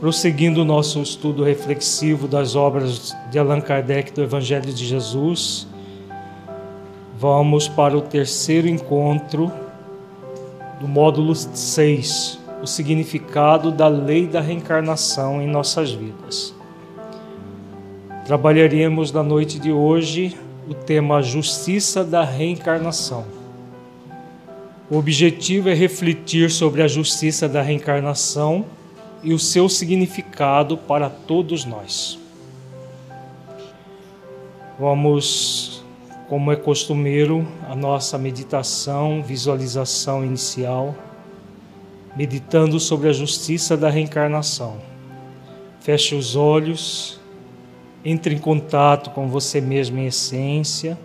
Prosseguindo o nosso estudo reflexivo das obras de Allan Kardec do Evangelho de Jesus, vamos para o terceiro encontro do módulo 6, o significado da lei da reencarnação em nossas vidas. Trabalharemos na noite de hoje o tema Justiça da Reencarnação. O objetivo é refletir sobre a justiça da reencarnação e o seu significado para todos nós. Vamos, como é costumeiro, a nossa meditação, visualização inicial, meditando sobre a justiça da reencarnação. Feche os olhos, entre em contato com você mesmo em essência,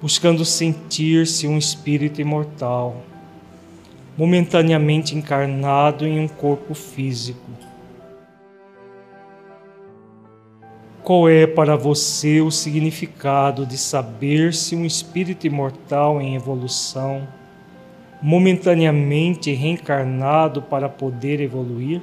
buscando sentir-se um espírito imortal momentaneamente encarnado em um corpo físico. Qual é para você o significado de saber-se um espírito imortal em evolução, momentaneamente reencarnado para poder evoluir?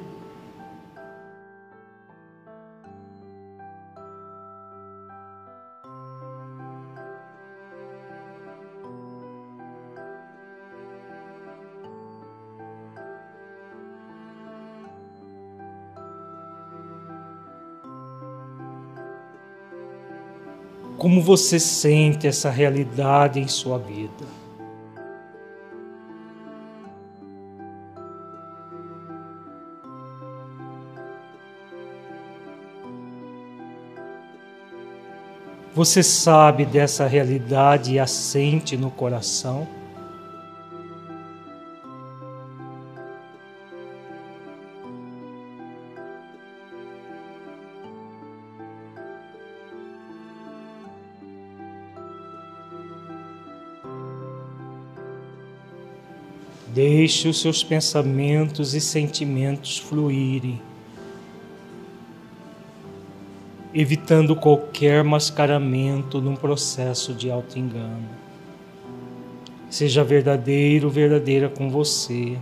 Como você sente essa realidade em sua vida? Você sabe dessa realidade e a sente no coração? Deixe os seus pensamentos e sentimentos fluírem, evitando qualquer mascaramento num processo de auto-engano. Seja verdadeiro, verdadeira com você,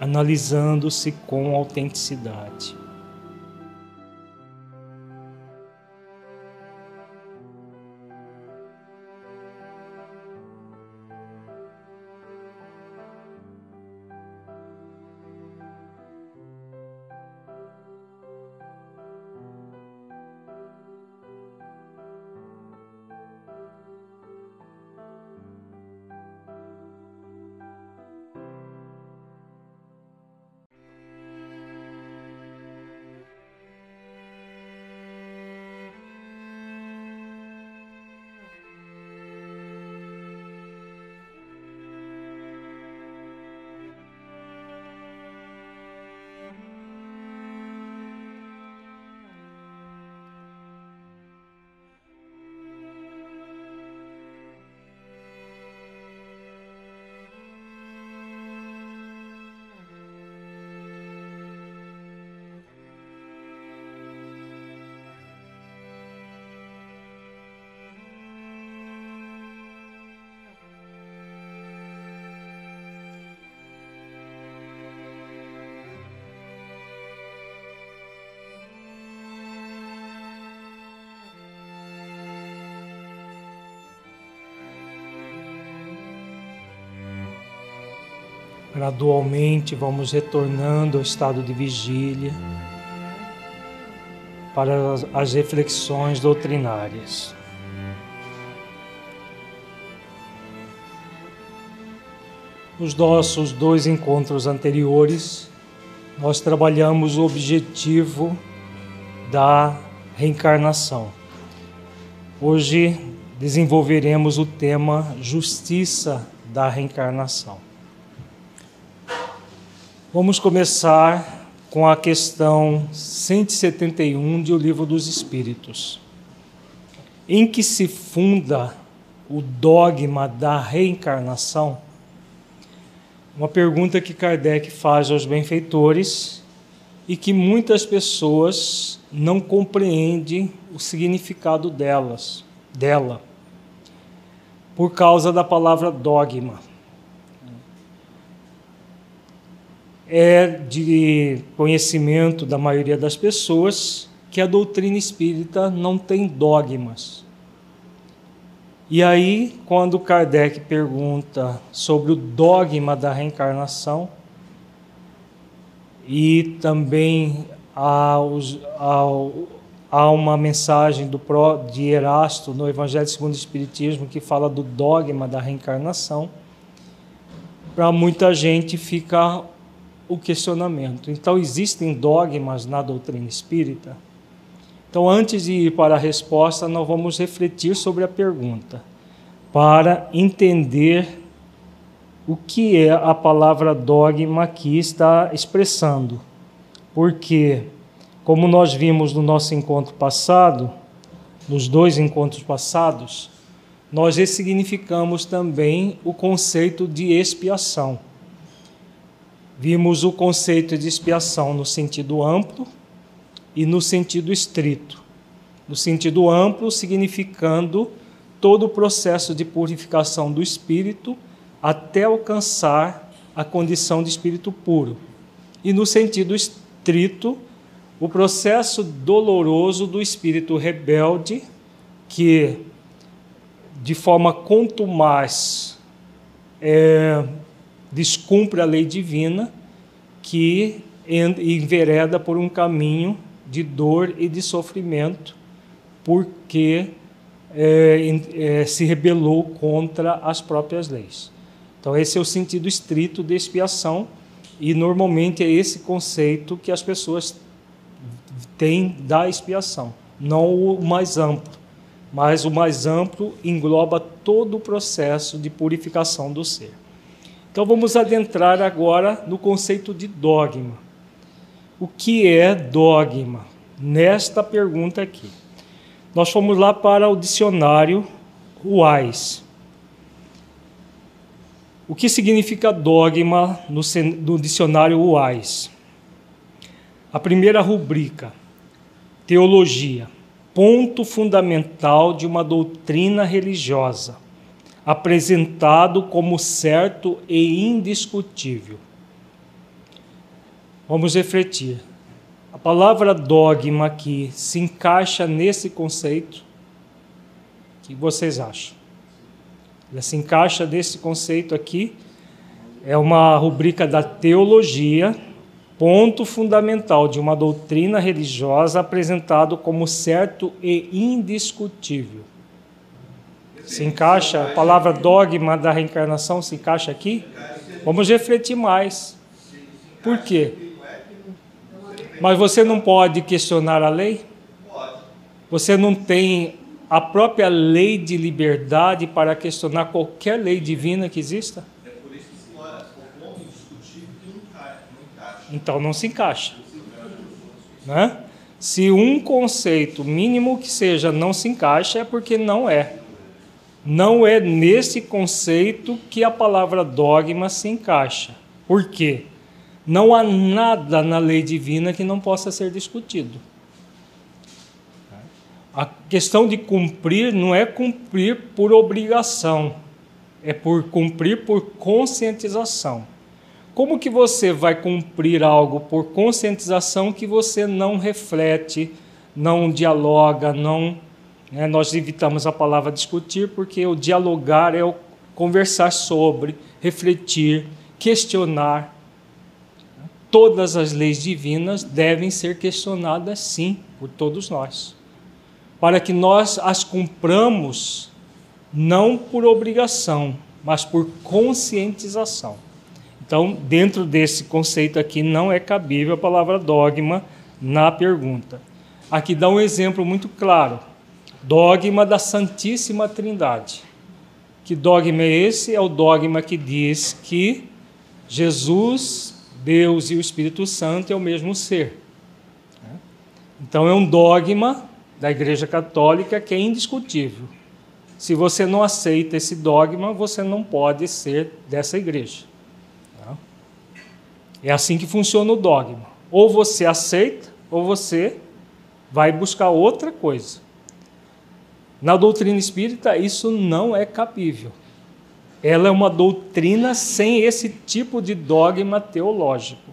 analisando-se com autenticidade. Gradualmente vamos retornando ao estado de vigília para as reflexões doutrinárias. Nos nossos dois encontros anteriores, nós trabalhamos o objetivo da reencarnação. Hoje desenvolveremos o tema Justiça da Reencarnação. Vamos começar com a questão 171 de O Livro dos Espíritos, em que se funda o dogma da reencarnação. Uma pergunta que Kardec faz aos benfeitores e que muitas pessoas não compreendem o significado delas, dela, por causa da palavra dogma. É de conhecimento da maioria das pessoas que a doutrina espírita não tem dogmas. E aí, quando Kardec pergunta sobre o dogma da reencarnação, e também há, uma mensagem do de Erasto no Evangelho segundo o Espiritismo que fala do dogma da reencarnação, para muita gente fica o questionamento. Então, existem dogmas na doutrina espírita? Então, antes de ir para a resposta, nós vamos refletir sobre a pergunta, para entender o que é a palavra dogma que está expressando. Porque, como nós vimos no nosso encontro passado, nos dois encontros passados, nós ressignificamos também o conceito de expiação. Vimos o conceito de expiação no sentido amplo e no sentido estrito. No sentido amplo, significando todo o processo de purificação do espírito até alcançar a condição de espírito puro. E no sentido estrito, o processo doloroso do espírito rebelde que de forma contumaz é, descumpre a lei divina, que envereda por um caminho de dor e de sofrimento, porque é, é, se rebelou contra as próprias leis. Então, esse é o sentido estrito de expiação, e normalmente é esse conceito que as pessoas têm da expiação, não o mais amplo mas o mais amplo engloba todo o processo de purificação do ser. Então vamos adentrar agora no conceito de dogma. O que é dogma? Nesta pergunta aqui. Nós fomos lá para o dicionário UAIS. O que significa dogma no, no dicionário UAIS? A primeira rubrica, teologia ponto fundamental de uma doutrina religiosa, apresentado como certo e indiscutível. Vamos refletir. A palavra dogma aqui se encaixa nesse conceito? O que vocês acham? Ela se encaixa nesse conceito aqui? É uma rubrica da teologia ponto fundamental de uma doutrina religiosa apresentado como certo e indiscutível. Se encaixa, a palavra dogma da reencarnação se encaixa aqui? Vamos refletir mais. Por quê? Mas você não pode questionar a lei? Você não tem a própria lei de liberdade para questionar qualquer lei divina que exista? Então não se encaixa. Né? Se um conceito mínimo que seja não se encaixa, é porque não é. Não é nesse conceito que a palavra dogma se encaixa. Por quê? Não há nada na lei divina que não possa ser discutido. A questão de cumprir não é cumprir por obrigação, é por cumprir por conscientização. Como que você vai cumprir algo por conscientização que você não reflete, não dialoga, não. Né? Nós evitamos a palavra discutir porque o dialogar é o conversar sobre, refletir, questionar. Todas as leis divinas devem ser questionadas, sim, por todos nós, para que nós as cumpramos não por obrigação, mas por conscientização. Então, dentro desse conceito aqui, não é cabível a palavra dogma na pergunta. Aqui dá um exemplo muito claro: dogma da Santíssima Trindade. Que dogma é esse? É o dogma que diz que Jesus, Deus e o Espírito Santo é o mesmo ser. Então, é um dogma da Igreja Católica que é indiscutível. Se você não aceita esse dogma, você não pode ser dessa igreja. É assim que funciona o dogma. Ou você aceita, ou você vai buscar outra coisa. Na doutrina espírita, isso não é cabível. Ela é uma doutrina sem esse tipo de dogma teológico.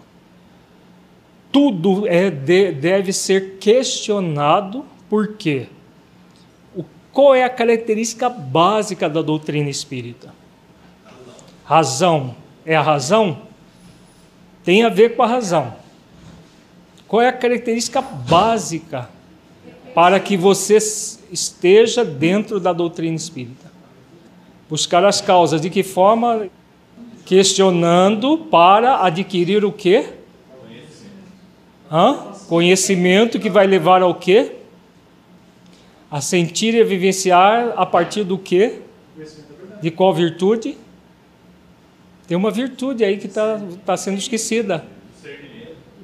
tudo é, de, deve ser questionado, por quê? O, qual é a característica básica da doutrina espírita? Razão. É a razão? Tem a ver com a razão. Qual é a característica básica para que você esteja dentro da doutrina espírita? Buscar as causas. De que forma? Questionando para adquirir o quê? Hã? Conhecimento que vai levar ao quê? A sentir e a vivenciar a partir do quê? De qual virtude? Tem uma virtude aí que está tá sendo esquecida.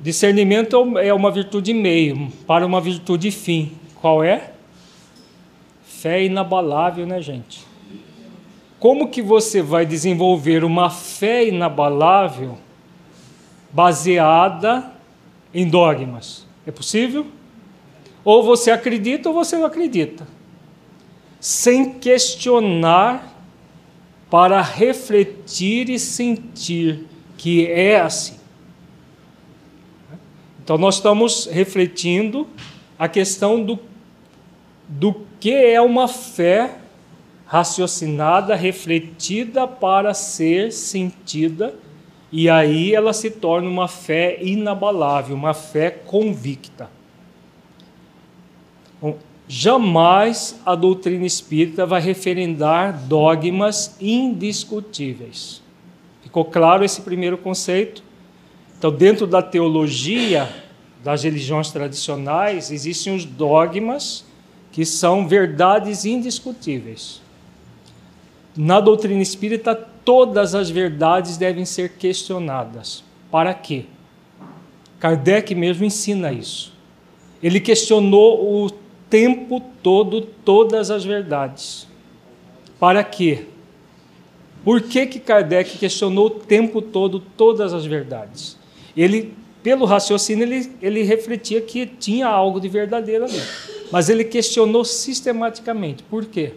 Discernimento é uma virtude meio para uma virtude fim. Qual é? Fé inabalável, né, gente? Como que você vai desenvolver uma fé inabalável baseada em dogmas? É possível? Ou você acredita ou você não acredita. Sem questionar para refletir e sentir que é assim. Então, nós estamos refletindo a questão do, do que é uma fé raciocinada, refletida para ser sentida, e aí ela se torna uma fé inabalável, uma fé convicta. Bom, jamais a doutrina espírita vai referendar dogmas indiscutíveis. Ficou claro esse primeiro conceito? Então, dentro da teologia das religiões tradicionais, existem os dogmas que são verdades indiscutíveis. Na doutrina espírita, todas as verdades devem ser questionadas. Para quê? Kardec mesmo ensina isso. Ele questionou o tempo todo todas as verdades. Para quê? Por que, que Kardec questionou o tempo todo todas as verdades? Ele, pelo raciocínio, ele, ele refletia que tinha algo de verdadeiro ali. Mas ele questionou sistematicamente. Por quê?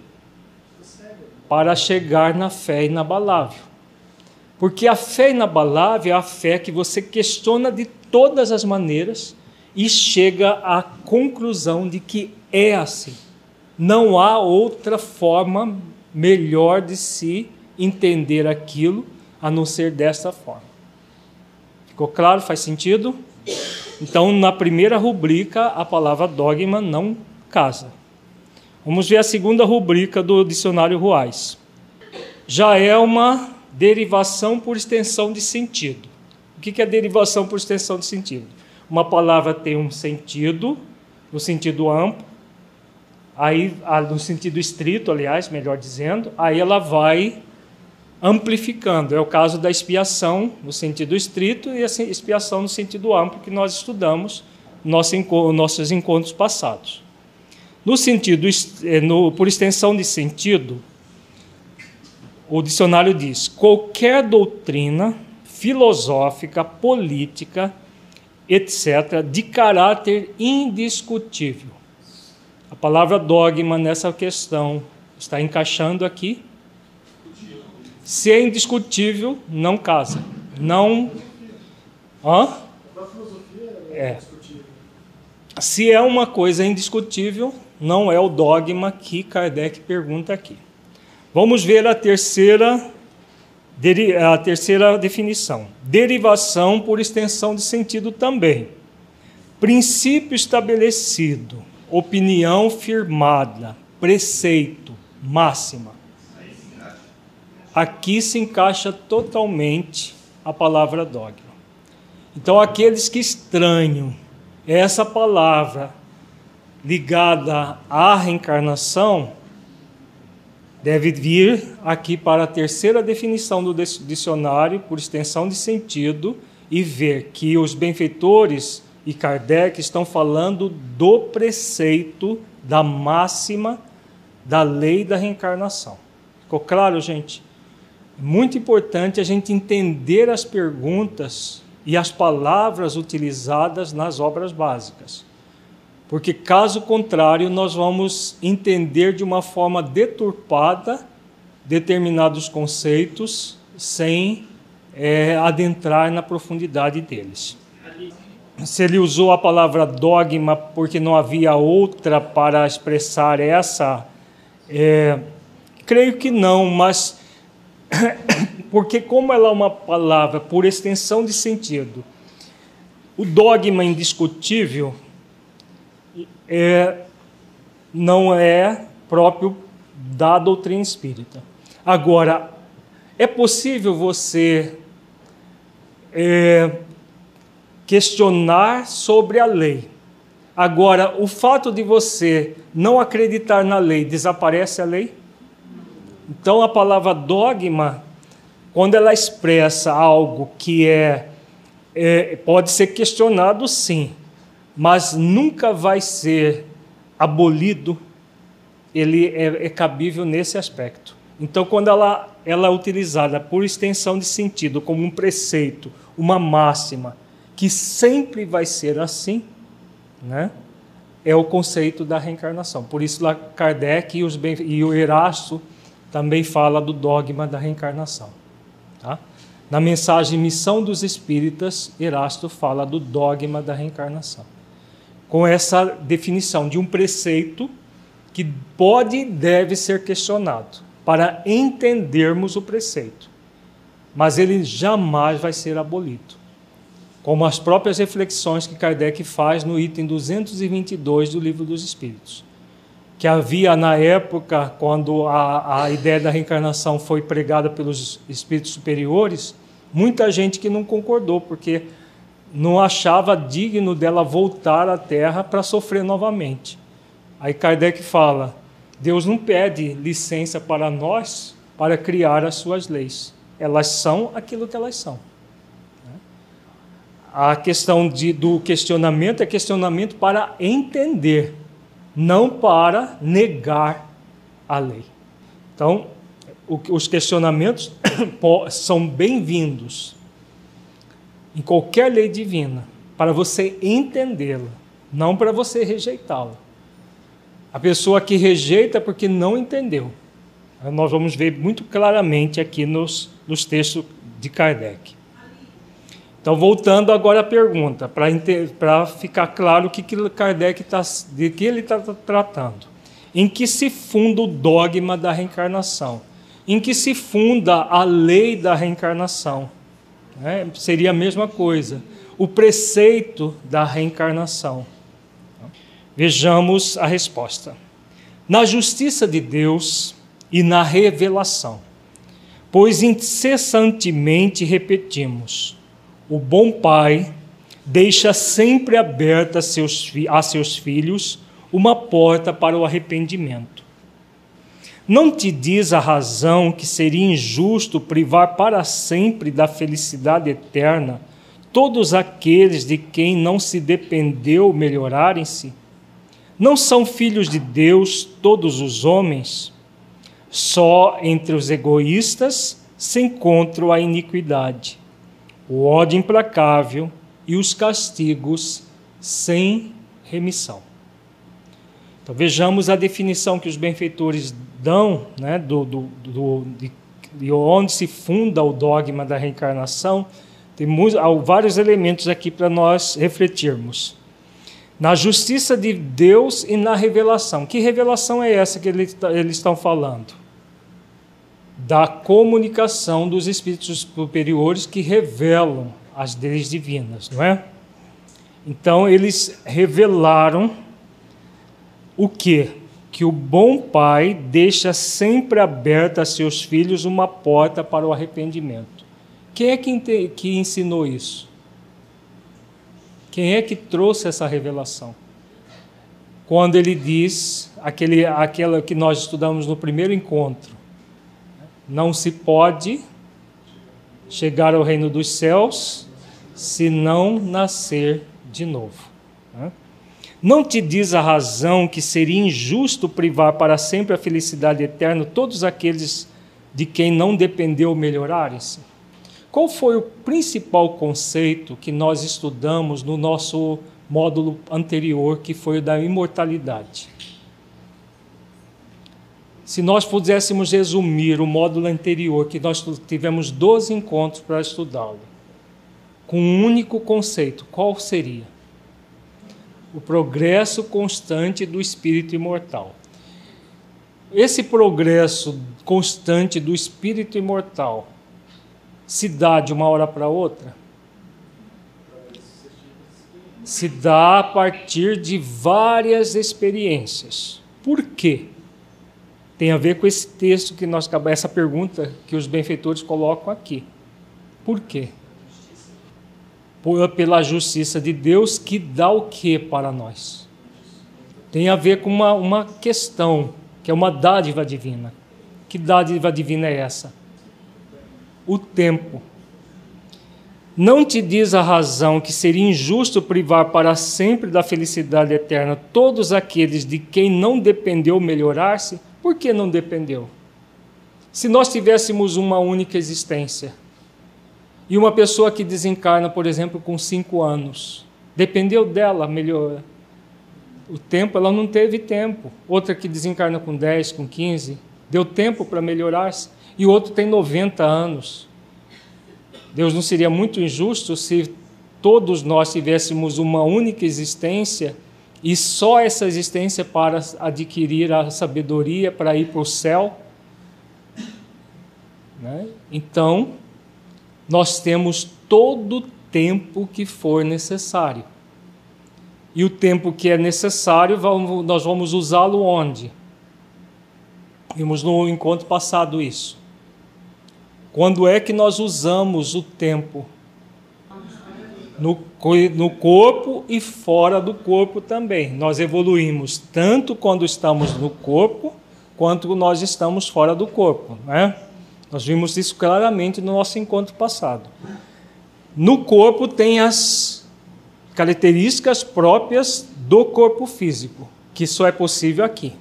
Para chegar na fé inabalável. Porque a fé inabalável é a fé que você questiona de todas as maneiras e chega à conclusão de que é assim. Não há outra forma melhor de se entender aquilo a não ser dessa forma. Ficou claro? Faz sentido? Então, na primeira rubrica, a palavra dogma não casa. Vamos ver a segunda rubrica do dicionário Ruais. Já é uma derivação por extensão de sentido. O que é derivação por extensão de sentido? Uma palavra tem um sentido, no sentido amplo, aí no sentido estrito, aliás, melhor dizendo, aí ela vai amplificando. É o caso da expiação no sentido estrito e a expiação no sentido amplo que nós estudamos nos nossos encontros passados. No sentido, eh, no, por extensão de sentido, o dicionário diz: qualquer doutrina filosófica, política, etc., de caráter indiscutível. A palavra dogma nessa questão está encaixando aqui se é indiscutível, não casa. Não. Hã? É. Se é uma coisa indiscutível, não é o dogma que Kardec pergunta aqui. Vamos ver a terceira, a terceira definição. Derivação por extensão de sentido também. Princípio estabelecido, opinião firmada, preceito, máxima aqui se encaixa totalmente a palavra dogma. Então, aqueles que estranham essa palavra ligada à reencarnação, deve vir aqui para a terceira definição do dicionário, por extensão de sentido, e ver que os benfeitores e Kardec estão falando do preceito da máxima da lei da reencarnação. Ficou claro, gente? Muito importante a gente entender as perguntas e as palavras utilizadas nas obras básicas. Porque, caso contrário, nós vamos entender de uma forma deturpada determinados conceitos sem é, adentrar na profundidade deles. se ele usou a palavra dogma porque não havia outra para expressar essa, é, creio que não, mas porque como ela é uma palavra por extensão de sentido, o dogma indiscutível é, não é próprio da doutrina espírita. Agora, é possível você é, questionar sobre a lei. Agora, o fato de você não acreditar na lei, desaparece a lei? Então, a palavra dogma, quando ela expressa algo que é, é pode ser questionado, sim, mas nunca vai ser abolido, ele é, é cabível nesse aspecto. Então, quando ela, ela é utilizada por extensão de sentido, como um preceito, uma máxima, que sempre vai ser assim, né? é o conceito da reencarnação. Por isso, Kardec e, os, e o Erasto também fala do dogma da reencarnação. Tá? Na mensagem Missão dos Espíritas, Erasto fala do dogma da reencarnação. Com essa definição de um preceito que pode e deve ser questionado para entendermos o preceito, mas ele jamais vai ser abolido como as próprias reflexões que Kardec faz no item 222 do Livro dos Espíritos. Que havia na época, quando a, a ideia da reencarnação foi pregada pelos espíritos superiores, muita gente que não concordou, porque não achava digno dela voltar à Terra para sofrer novamente. Aí Kardec fala: Deus não pede licença para nós para criar as suas leis. Elas são aquilo que elas são a questão de, do questionamento é questionamento para entender, não para negar a lei. Então, os questionamentos são bem-vindos em qualquer lei divina, para você entendê-la, não para você rejeitá-la. A pessoa que rejeita porque não entendeu. Nós vamos ver muito claramente aqui nos, nos textos de Kardec. Então, voltando agora à pergunta, para ficar claro o que, que Kardec tá, de que ele está tratando. Em que se funda o dogma da reencarnação? Em que se funda a lei da reencarnação? É, seria a mesma coisa. O preceito da reencarnação. Vejamos a resposta. Na justiça de Deus e na revelação, pois incessantemente repetimos o bom pai deixa sempre aberta a seus, a seus filhos uma porta para o arrependimento. Não te diz a razão que seria injusto privar para sempre da felicidade eterna todos aqueles de quem não se dependeu melhorarem-se? Não são filhos de Deus todos os homens? Só entre os egoístas se encontra a iniquidade o ódio implacável e os castigos sem remissão. Então vejamos a definição que os benfeitores dão né, do, do, do de, de, onde se funda o dogma da reencarnação. Tem vários elementos aqui para nós refletirmos. Na justiça de Deus e na revelação. Que revelação é essa que eles, eles estão falando? Da comunicação dos espíritos superiores que revelam as leis divinas, não é? Então eles revelaram o que? Que o bom pai deixa sempre aberta a seus filhos uma porta para o arrependimento. Quem é que, que ensinou isso? Quem é que trouxe essa revelação? Quando ele diz aquele, aquela que nós estudamos no primeiro encontro, não se pode chegar ao reino dos céus se não nascer de novo. Né? Não te diz a razão que seria injusto privar para sempre a felicidade eterna todos aqueles de quem não dependeu melhorarem-se? Qual foi o principal conceito que nós estudamos no nosso módulo anterior, que foi o da imortalidade? Se nós pudéssemos resumir o módulo anterior, que nós tivemos 12 encontros para estudá-lo, com um único conceito. Qual seria? O progresso constante do espírito imortal. Esse progresso constante do espírito imortal se dá de uma hora para outra? Se dá a partir de várias experiências. Por quê? Tem a ver com esse texto que nós essa pergunta que os benfeitores colocam aqui. Por quê? Pela justiça de Deus que dá o que para nós? Tem a ver com uma, uma questão, que é uma dádiva divina. Que dádiva divina é essa? O tempo. Não te diz a razão que seria injusto privar para sempre da felicidade eterna todos aqueles de quem não dependeu melhorar-se? Por que não dependeu? Se nós tivéssemos uma única existência e uma pessoa que desencarna, por exemplo, com cinco anos, dependeu dela melhor. O tempo, ela não teve tempo. Outra que desencarna com 10, com 15, deu tempo para melhorar-se. E outro tem 90 anos. Deus não seria muito injusto se todos nós tivéssemos uma única existência e só essa existência para adquirir a sabedoria para ir para o céu. Né? Então, nós temos todo o tempo que for necessário. E o tempo que é necessário, vamos, nós vamos usá-lo onde? Vimos no encontro passado isso. Quando é que nós usamos o tempo? no, no corpo e fora do corpo também. Nós evoluímos tanto quando estamos no corpo, quanto nós estamos fora do corpo. Né? Nós vimos isso claramente no nosso encontro passado. No corpo tem as características próprias do corpo físico, que só é possível aqui.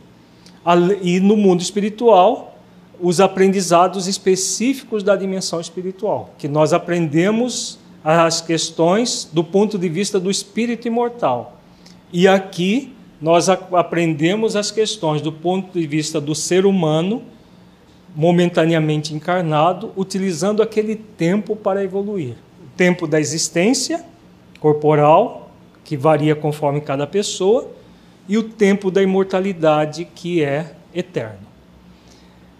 E no mundo espiritual, os aprendizados específicos da dimensão espiritual, que nós aprendemos as questões do ponto de vista do espírito imortal. E aqui nós aprendemos as questões do ponto de vista do ser humano momentaneamente encarnado, utilizando aquele tempo para evoluir. O tempo da existência corporal, que varia conforme cada pessoa, e o tempo da imortalidade, que é eterno.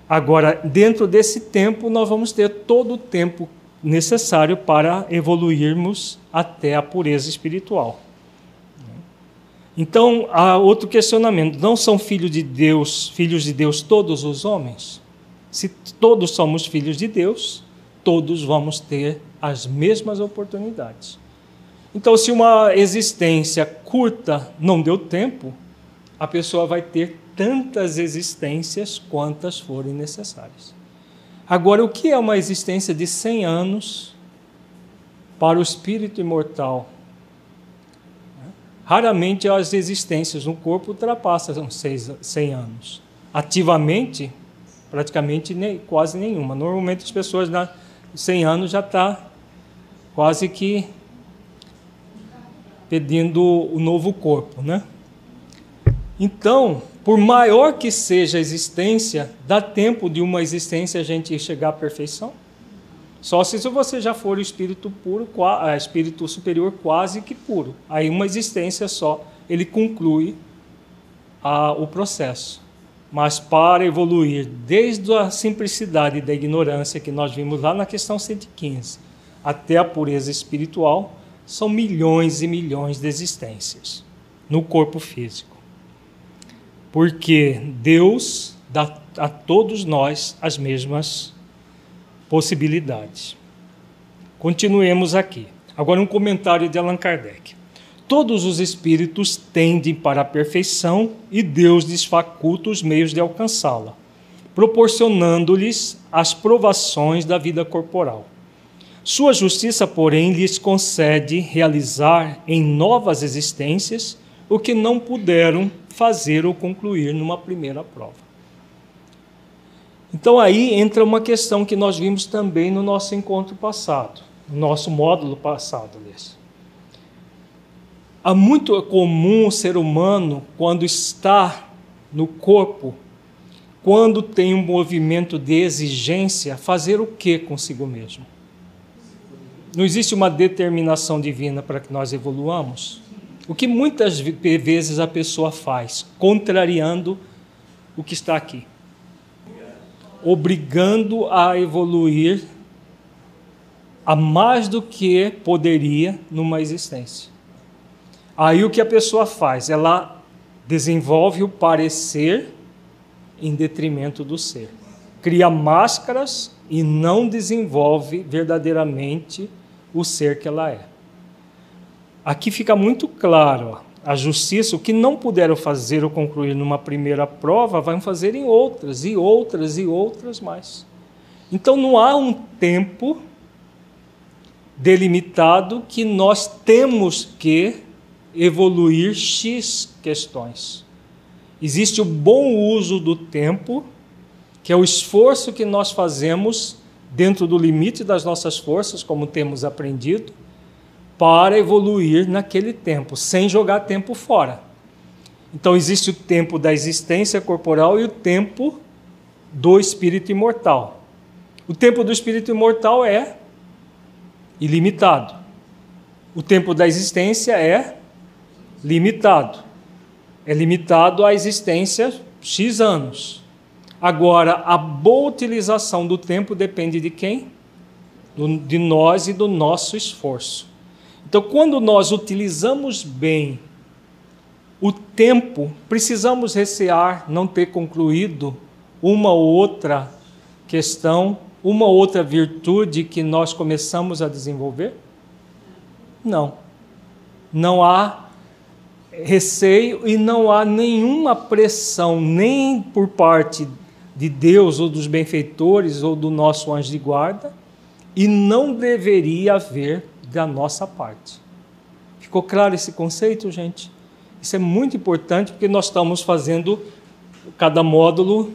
Agora, dentro desse tempo, nós vamos ter todo o tempo necessário para evoluirmos até a pureza espiritual. Então, há outro questionamento: não são filhos de Deus, filhos de Deus todos os homens? Se todos somos filhos de Deus, todos vamos ter as mesmas oportunidades. Então, se uma existência curta não deu tempo, a pessoa vai ter tantas existências quantas forem necessárias. Agora, o que é uma existência de 100 anos para o espírito imortal? Raramente as existências no corpo ultrapassam 100 anos. Ativamente, praticamente nem, quase nenhuma. Normalmente as pessoas na 100 anos já está quase que pedindo o novo corpo, né? Então, por maior que seja a existência, dá tempo de uma existência a gente chegar à perfeição? Só se você já for o espírito puro, é, espírito superior quase que puro. Aí uma existência só, ele conclui a, o processo. Mas para evoluir desde a simplicidade da ignorância que nós vimos lá na questão 115 até a pureza espiritual, são milhões e milhões de existências no corpo físico porque Deus dá a todos nós as mesmas possibilidades. Continuemos aqui. Agora, um comentário de Allan Kardec. Todos os espíritos tendem para a perfeição e Deus lhes faculta os meios de alcançá-la, proporcionando-lhes as provações da vida corporal. Sua justiça, porém, lhes concede realizar em novas existências o que não puderam fazer ou concluir numa primeira prova. Então aí entra uma questão que nós vimos também no nosso encontro passado, no nosso módulo passado, aliás. Há muito comum o ser humano, quando está no corpo, quando tem um movimento de exigência, fazer o que consigo mesmo? não existe uma determinação divina para que nós evoluamos? O que muitas vezes a pessoa faz, contrariando o que está aqui, obrigando a evoluir a mais do que poderia numa existência. Aí o que a pessoa faz? Ela desenvolve o parecer em detrimento do ser. Cria máscaras e não desenvolve verdadeiramente o ser que ela é. Aqui fica muito claro, a justiça, o que não puderam fazer ou concluir numa primeira prova, vão fazer em outras, e outras, e outras mais. Então não há um tempo delimitado que nós temos que evoluir X questões. Existe o bom uso do tempo, que é o esforço que nós fazemos dentro do limite das nossas forças, como temos aprendido, para evoluir naquele tempo, sem jogar tempo fora. Então existe o tempo da existência corporal e o tempo do espírito imortal. O tempo do espírito imortal é ilimitado. O tempo da existência é limitado. É limitado à existência X anos. Agora, a boa utilização do tempo depende de quem? de nós e do nosso esforço. Então, quando nós utilizamos bem o tempo, precisamos recear não ter concluído uma ou outra questão, uma ou outra virtude que nós começamos a desenvolver? Não. Não há receio e não há nenhuma pressão, nem por parte de Deus ou dos benfeitores ou do nosso anjo de guarda, e não deveria haver da nossa parte. Ficou claro esse conceito, gente? Isso é muito importante porque nós estamos fazendo cada módulo,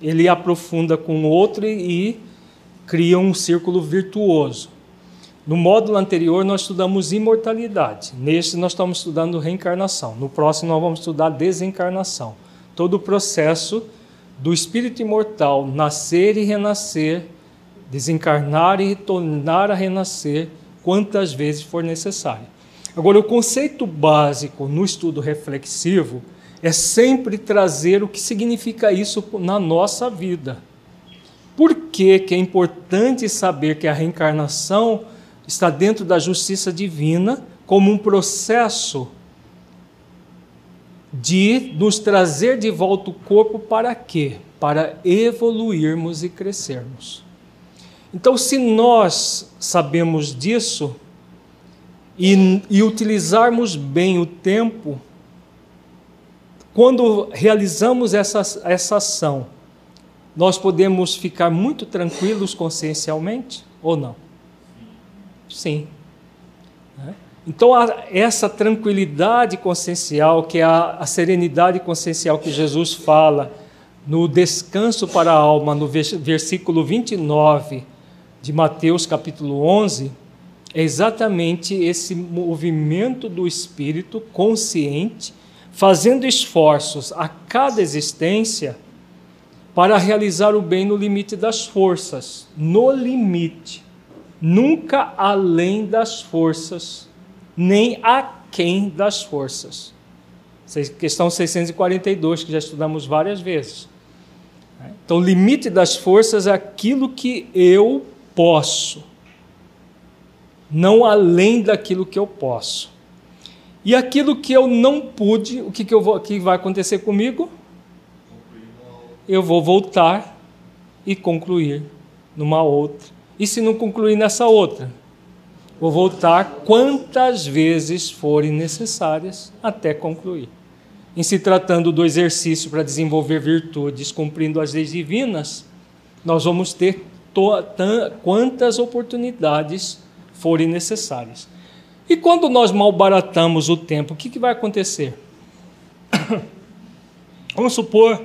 ele aprofunda com o outro e cria um círculo virtuoso. No módulo anterior nós estudamos imortalidade. Neste nós estamos estudando reencarnação. No próximo nós vamos estudar desencarnação. Todo o processo do espírito imortal nascer e renascer, desencarnar e tornar a renascer quantas vezes for necessário. Agora, o conceito básico no estudo reflexivo é sempre trazer o que significa isso na nossa vida. Por que, que é importante saber que a reencarnação está dentro da justiça divina como um processo de nos trazer de volta o corpo para quê? Para evoluirmos e crescermos. Então, se nós sabemos disso e, e utilizarmos bem o tempo, quando realizamos essa, essa ação, nós podemos ficar muito tranquilos consciencialmente ou não? Sim. Né? Então, essa tranquilidade consciencial, que é a, a serenidade consciencial que Jesus fala no descanso para a alma, no versículo 29 de Mateus capítulo 11 é exatamente esse movimento do espírito consciente, fazendo esforços a cada existência para realizar o bem no limite das forças, no limite, nunca além das forças, nem aquém das forças. Questão 642, que já estudamos várias vezes. Então, o limite das forças é aquilo que eu posso, não além daquilo que eu posso. E aquilo que eu não pude, o que, que, eu vou, que vai acontecer comigo? Eu vou voltar e concluir numa outra. E se não concluir nessa outra? Vou voltar quantas vezes forem necessárias até concluir. Em se tratando do exercício para desenvolver virtudes, cumprindo as leis divinas, nós vamos ter quantas oportunidades forem necessárias. E quando nós malbaratamos o tempo, o que, que vai acontecer? Vamos supor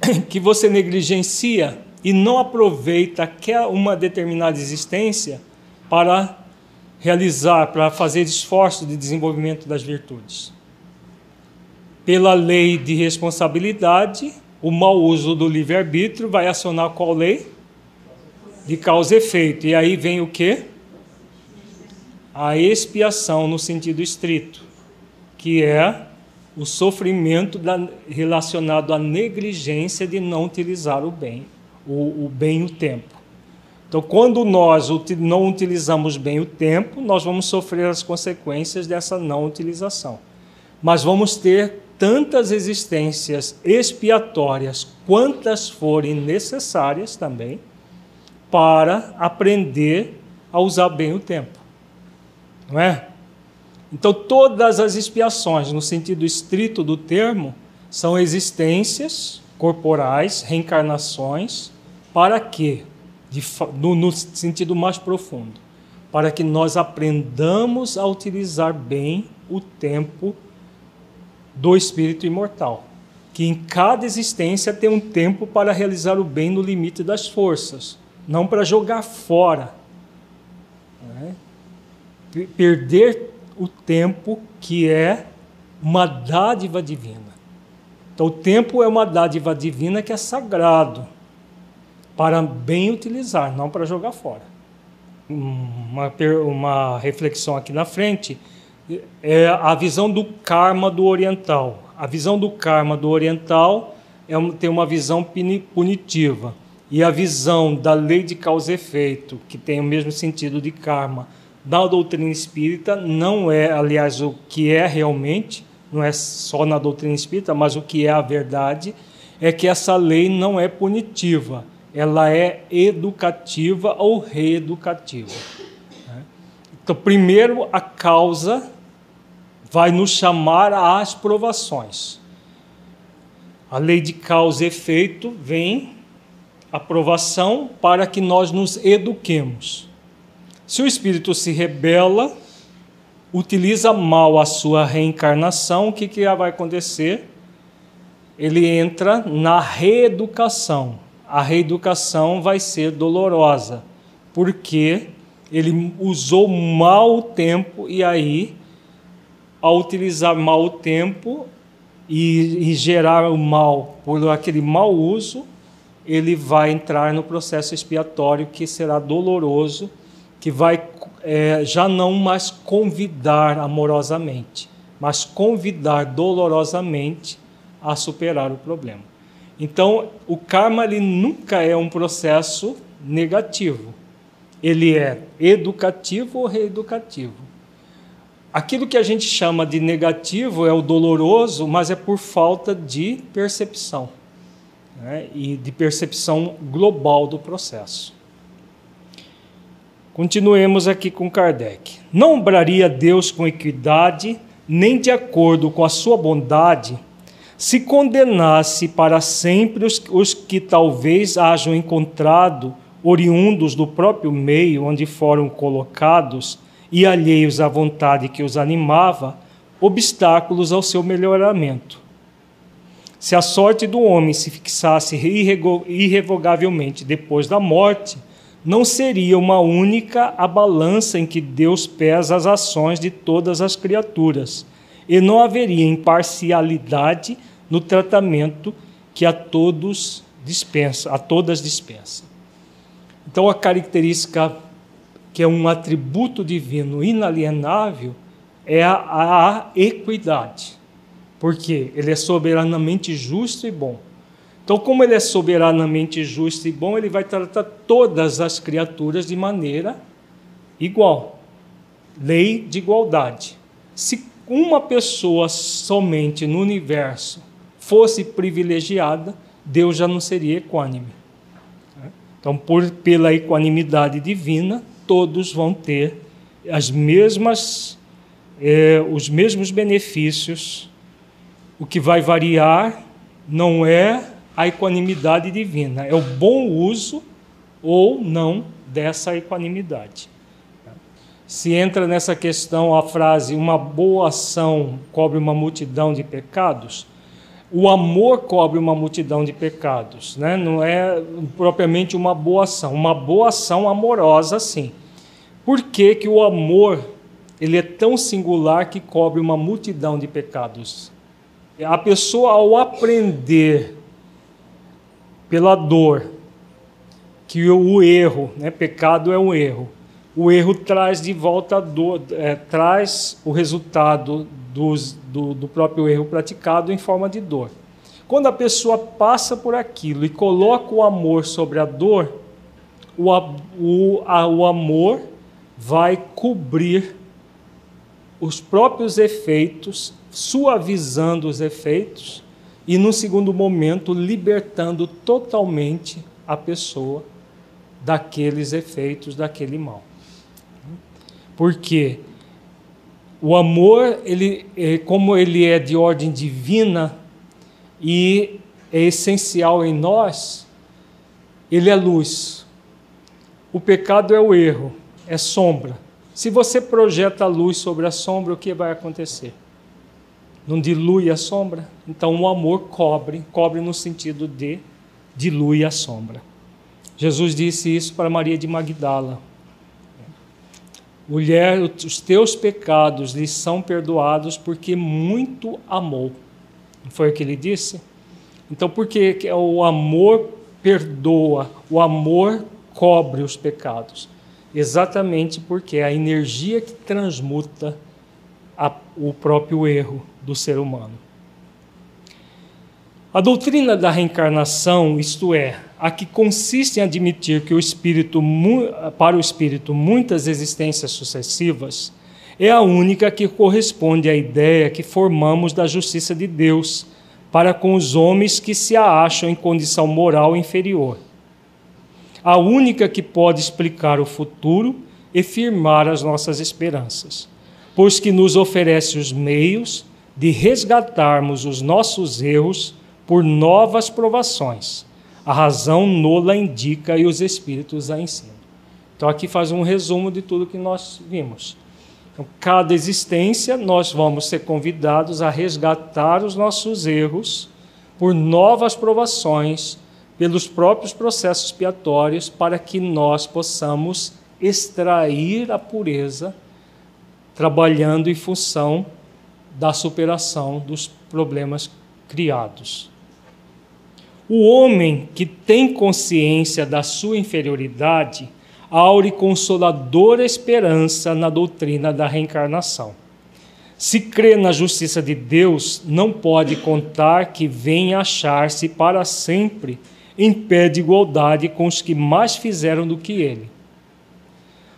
que você negligencia e não aproveita uma determinada existência para realizar, para fazer esforço de desenvolvimento das virtudes. Pela lei de responsabilidade, o mau uso do livre-arbítrio vai acionar qual lei? De causa e efeito. E aí vem o quê? a expiação no sentido estrito, que é o sofrimento da, relacionado à negligência de não utilizar o bem, o, o bem e o tempo. Então, quando nós não utilizamos bem o tempo, nós vamos sofrer as consequências dessa não utilização. Mas vamos ter tantas existências expiatórias quantas forem necessárias também para aprender a usar bem o tempo. Não é? Então, todas as expiações, no sentido estrito do termo, são existências corporais, reencarnações, para quê? De, no, no sentido mais profundo, para que nós aprendamos a utilizar bem o tempo do espírito imortal, que em cada existência tem um tempo para realizar o bem no limite das forças, não para jogar fora. Né? Perder o tempo que é uma dádiva divina. Então, o tempo é uma dádiva divina que é sagrado para bem utilizar, não para jogar fora. Uma, uma reflexão aqui na frente é a visão do karma do oriental. A visão do karma do oriental é, tem uma visão punitiva. E a visão da lei de causa e efeito, que tem o mesmo sentido de karma, da doutrina espírita, não é, aliás, o que é realmente, não é só na doutrina espírita, mas o que é a verdade, é que essa lei não é punitiva, ela é educativa ou reeducativa. Né? Então, primeiro, a causa vai nos chamar às provações. A lei de causa e efeito vem a provação para que nós nos eduquemos. Se o espírito se rebela, utiliza mal a sua reencarnação, o que, que vai acontecer? Ele entra na reeducação a reeducação vai ser dolorosa, porque ele usou mal o tempo e aí, ao utilizar mal o tempo e, e gerar o mal por aquele mau uso, ele vai entrar no processo expiatório que será doloroso, que vai é, já não mais convidar amorosamente, mas convidar dolorosamente a superar o problema. Então, o karma ele nunca é um processo negativo. Ele é educativo ou reeducativo. Aquilo que a gente chama de negativo é o doloroso, mas é por falta de percepção né? e de percepção global do processo. Continuemos aqui com Kardec. Não obraria Deus com equidade, nem de acordo com a sua bondade se condenasse para sempre os, os que talvez hajam encontrado, oriundos do próprio meio onde foram colocados e alheios à vontade que os animava, obstáculos ao seu melhoramento. Se a sorte do homem se fixasse irrevogavelmente depois da morte, não seria uma única a balança em que Deus pesa as ações de todas as criaturas, e não haveria imparcialidade no tratamento que a todos dispensa, a todas dispensa. Então a característica que é um atributo divino inalienável é a, a equidade. Porque ele é soberanamente justo e bom. Então, como ele é soberanamente justo e bom, ele vai tratar todas as criaturas de maneira igual. Lei de igualdade. Se uma pessoa somente no universo fosse privilegiada, Deus já não seria equânime. Então, por, pela equanimidade divina, todos vão ter as mesmas, eh, os mesmos benefícios. O que vai variar não é a equanimidade divina, é o bom uso ou não dessa equanimidade. Se entra nessa questão a frase uma boa ação cobre uma multidão de pecados, o amor cobre uma multidão de pecados, né? não é propriamente uma boa ação, uma boa ação amorosa, sim. Por que, que o amor ele é tão singular que cobre uma multidão de pecados? A pessoa, ao aprender pela dor que o erro, né? pecado é um erro, o erro traz de volta dor, é, traz o resultado dos, do, do próprio erro praticado em forma de dor. Quando a pessoa passa por aquilo e coloca o amor sobre a dor, o, o, a, o amor vai cobrir os próprios efeitos, suavizando os efeitos e, no segundo momento, libertando totalmente a pessoa daqueles efeitos daquele mal. Porque o amor, ele, é, como ele é de ordem divina e é essencial em nós, ele é luz. O pecado é o erro, é sombra. Se você projeta a luz sobre a sombra, o que vai acontecer? Não dilui a sombra? Então o amor cobre, cobre no sentido de dilui a sombra. Jesus disse isso para Maria de Magdala. Mulher, os teus pecados lhe são perdoados porque muito amou. Não foi o que ele disse? Então, por que o amor perdoa, o amor cobre os pecados? Exatamente porque é a energia que transmuta a, o próprio erro do ser humano. A doutrina da reencarnação, isto é, a que consiste em admitir que o espírito para o espírito muitas existências sucessivas, é a única que corresponde à ideia que formamos da justiça de Deus para com os homens que se acham em condição moral inferior. A única que pode explicar o futuro e firmar as nossas esperanças, pois que nos oferece os meios de resgatarmos os nossos erros por novas provações. A razão nola indica e os espíritos a ensinam. Então, aqui faz um resumo de tudo que nós vimos. Então, cada existência, nós vamos ser convidados a resgatar os nossos erros por novas provações, pelos próprios processos expiatórios, para que nós possamos extrair a pureza, trabalhando em função da superação dos problemas criados. O homem que tem consciência da sua inferioridade aure consoladora esperança na doutrina da reencarnação. Se crê na justiça de Deus, não pode contar que venha achar-se para sempre em pé de igualdade com os que mais fizeram do que ele.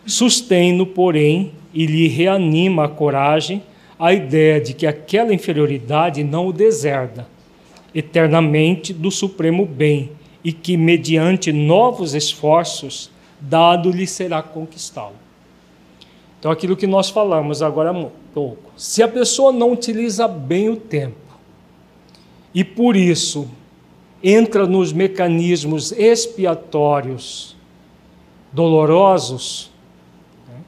Sustém-no, porém, e lhe reanima a coragem a ideia de que aquela inferioridade não o deserda eternamente do supremo bem e que, mediante novos esforços, dado-lhe será conquistá-lo. Então, aquilo que nós falamos agora há pouco. Se a pessoa não utiliza bem o tempo e por isso entra nos mecanismos expiatórios dolorosos né,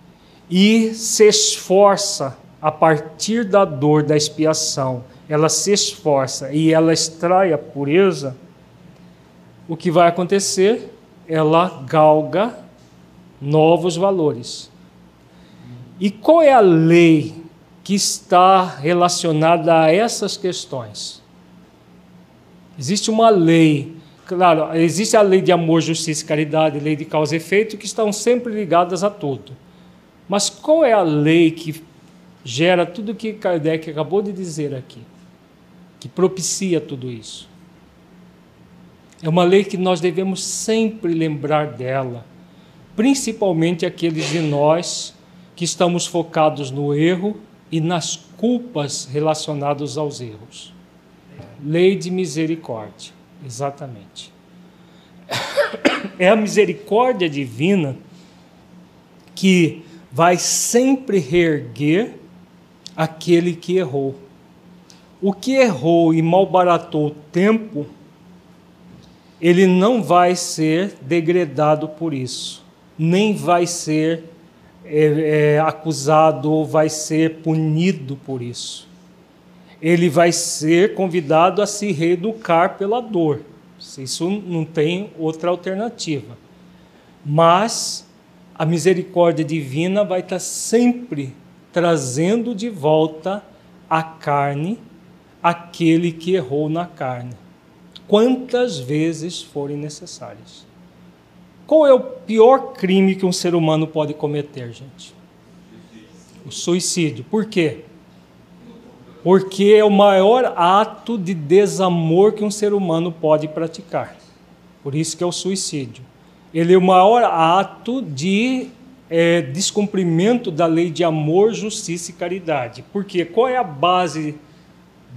e se esforça a partir da dor da expiação ela se esforça e ela extrai a pureza, o que vai acontecer? Ela galga novos valores. E qual é a lei que está relacionada a essas questões? Existe uma lei, claro, existe a lei de amor, justiça e caridade, lei de causa e efeito, que estão sempre ligadas a tudo. Mas qual é a lei que gera tudo o que Kardec acabou de dizer aqui? que propicia tudo isso. É uma lei que nós devemos sempre lembrar dela, principalmente aqueles de nós que estamos focados no erro e nas culpas relacionadas aos erros. Lei de misericórdia, exatamente. É a misericórdia divina que vai sempre reerguer aquele que errou. O que errou e malbaratou o tempo, ele não vai ser degradado por isso, nem vai ser é, é, acusado ou vai ser punido por isso. Ele vai ser convidado a se reeducar pela dor. Isso não tem outra alternativa. Mas a misericórdia divina vai estar sempre trazendo de volta a carne aquele que errou na carne, quantas vezes forem necessárias. Qual é o pior crime que um ser humano pode cometer, gente? O suicídio. Por quê? Porque é o maior ato de desamor que um ser humano pode praticar. Por isso que é o suicídio. Ele é o maior ato de é, descumprimento da lei de amor, justiça e caridade. Porque qual é a base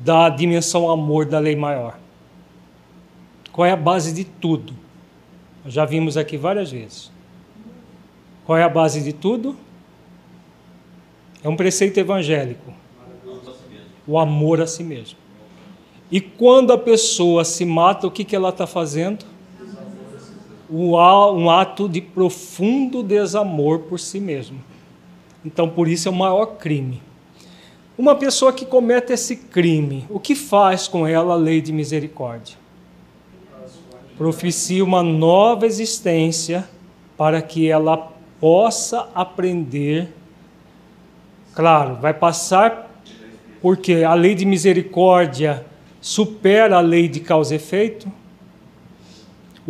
da dimensão amor da lei maior? Qual é a base de tudo? Já vimos aqui várias vezes. Qual é a base de tudo? É um preceito evangélico. O amor a si mesmo. E quando a pessoa se mata, o que, que ela está fazendo? Um ato de profundo desamor por si mesmo. Então, por isso é o maior crime. Uma pessoa que comete esse crime, o que faz com ela a lei de misericórdia? proficia uma nova existência para que ela possa aprender. Claro, vai passar porque a lei de misericórdia supera a lei de causa e efeito?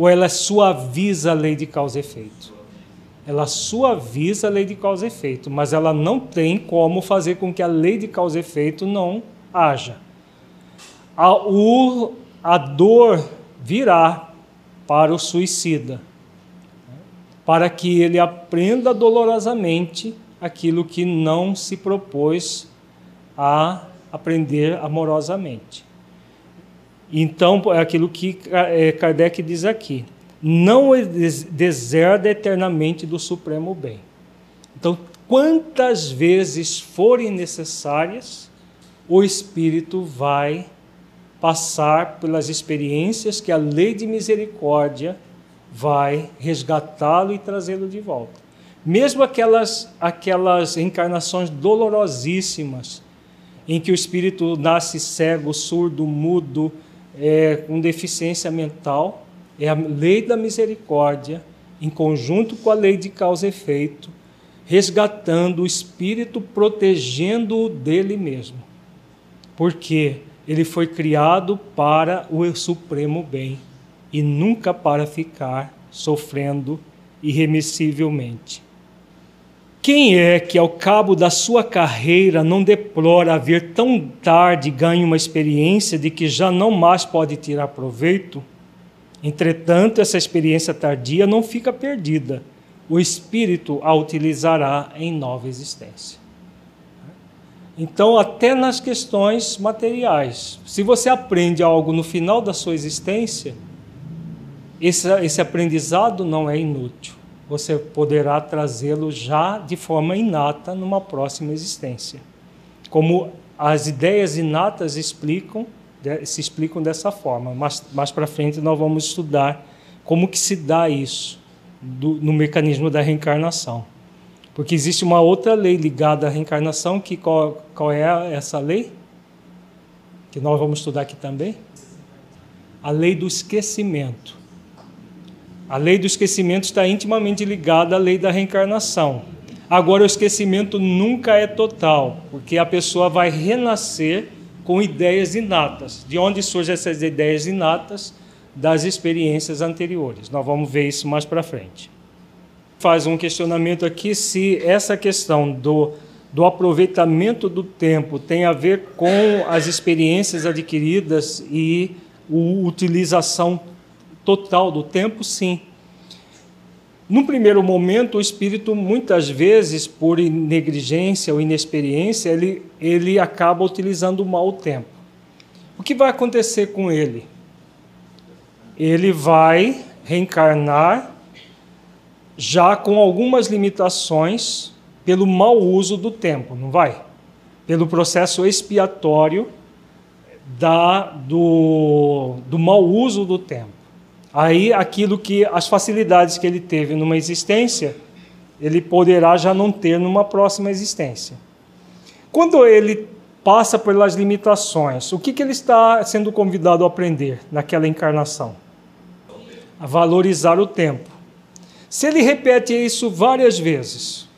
Ou ela suaviza a lei de causa e efeito? Ela suaviza a lei de causa e efeito, mas ela não tem como fazer com que a lei de causa e efeito não haja. A, o, a dor virá para o suicida, para que ele aprenda dolorosamente aquilo que não se propôs a aprender amorosamente. Então, é aquilo que é, Kardec diz aqui: não deserda eternamente do supremo bem. Então, quantas vezes forem necessárias, o espírito vai passar pelas experiências que a lei de misericórdia vai resgatá-lo e trazê-lo de volta. Mesmo aquelas, aquelas encarnações dolorosíssimas, em que o espírito nasce cego, surdo, mudo, é, com deficiência mental, é a lei da misericórdia, em conjunto com a lei de causa e efeito, resgatando o espírito, protegendo-o dele mesmo. Porque ele foi criado para o supremo bem e nunca para ficar sofrendo irremissivelmente. Quem é que, ao cabo da sua carreira, não deplora haver tão tarde ganho uma experiência de que já não mais pode tirar proveito? Entretanto, essa experiência tardia não fica perdida. O espírito a utilizará em nova existência. Então, até nas questões materiais, se você aprende algo no final da sua existência, esse, esse aprendizado não é inútil. Você poderá trazê-lo já de forma inata numa próxima existência. Como as ideias inatas explicam, se explicam dessa forma. Mas mais para frente nós vamos estudar como que se dá isso do, no mecanismo da reencarnação. Porque existe uma outra lei ligada à reencarnação, que qual, qual é essa lei? Que nós vamos estudar aqui também? A lei do esquecimento. A lei do esquecimento está intimamente ligada à lei da reencarnação. Agora, o esquecimento nunca é total, porque a pessoa vai renascer com ideias inatas. De onde surgem essas ideias inatas? Das experiências anteriores. Nós vamos ver isso mais para frente faz um questionamento aqui se essa questão do, do aproveitamento do tempo tem a ver com as experiências adquiridas e a utilização total do tempo, sim. No primeiro momento, o espírito, muitas vezes, por negligência ou inexperiência, ele, ele acaba utilizando mal o tempo. O que vai acontecer com ele? Ele vai reencarnar já com algumas limitações pelo mau uso do tempo, não vai? Pelo processo expiatório da, do, do mau uso do tempo. Aí aquilo que as facilidades que ele teve numa existência, ele poderá já não ter numa próxima existência. Quando ele passa pelas limitações, o que, que ele está sendo convidado a aprender naquela encarnação? A valorizar o tempo. Se ele repete isso várias vezes,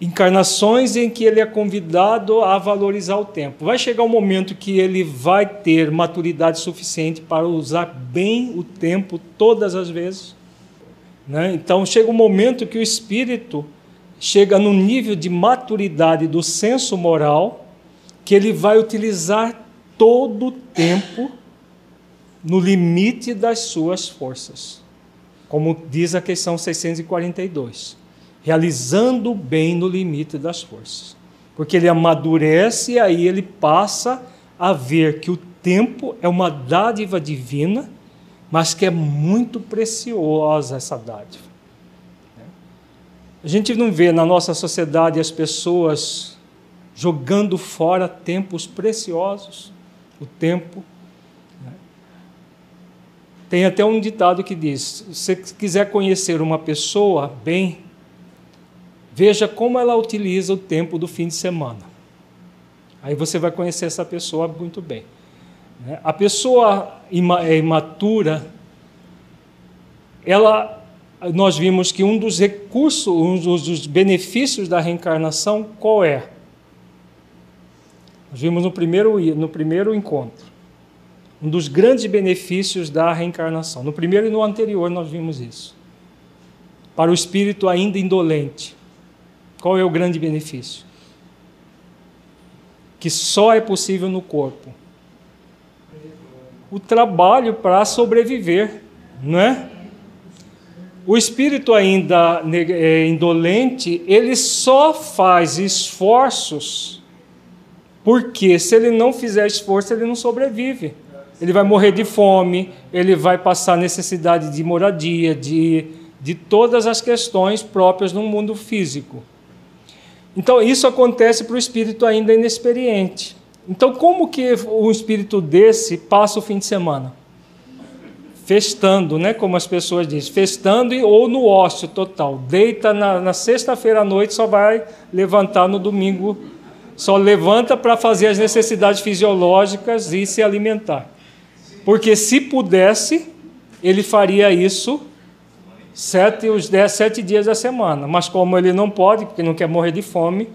encarnações em que ele é convidado a valorizar o tempo, vai chegar um momento que ele vai ter maturidade suficiente para usar bem o tempo todas as vezes? Né? Então chega um momento que o espírito chega no nível de maturidade do senso moral que ele vai utilizar todo o tempo no limite das suas forças. Como diz a questão 642. Realizando o bem no limite das forças. Porque ele amadurece e aí ele passa a ver que o tempo é uma dádiva divina, mas que é muito preciosa essa dádiva. A gente não vê na nossa sociedade as pessoas jogando fora tempos preciosos, o tempo. Né? Tem até um ditado que diz: se você quiser conhecer uma pessoa bem, veja como ela utiliza o tempo do fim de semana. Aí você vai conhecer essa pessoa muito bem. Né? A pessoa é imatura, ela nós vimos que um dos recursos, um dos benefícios da reencarnação, qual é? Nós vimos no primeiro, no primeiro encontro. Um dos grandes benefícios da reencarnação. No primeiro e no anterior nós vimos isso. Para o espírito ainda indolente, qual é o grande benefício? Que só é possível no corpo. O trabalho para sobreviver, não é? O espírito ainda é, indolente, ele só faz esforços porque se ele não fizer esforço, ele não sobrevive. Ele vai morrer de fome, ele vai passar necessidade de moradia, de, de todas as questões próprias no mundo físico. Então, isso acontece para o espírito ainda inexperiente. Então, como que um espírito desse passa o fim de semana? festando, né, como as pessoas dizem, festando ou no ócio total. Deita na, na sexta-feira à noite, só vai levantar no domingo, só levanta para fazer as necessidades fisiológicas e se alimentar. Porque se pudesse, ele faria isso sete, os dez, sete dias da semana. Mas como ele não pode, porque não quer morrer de fome,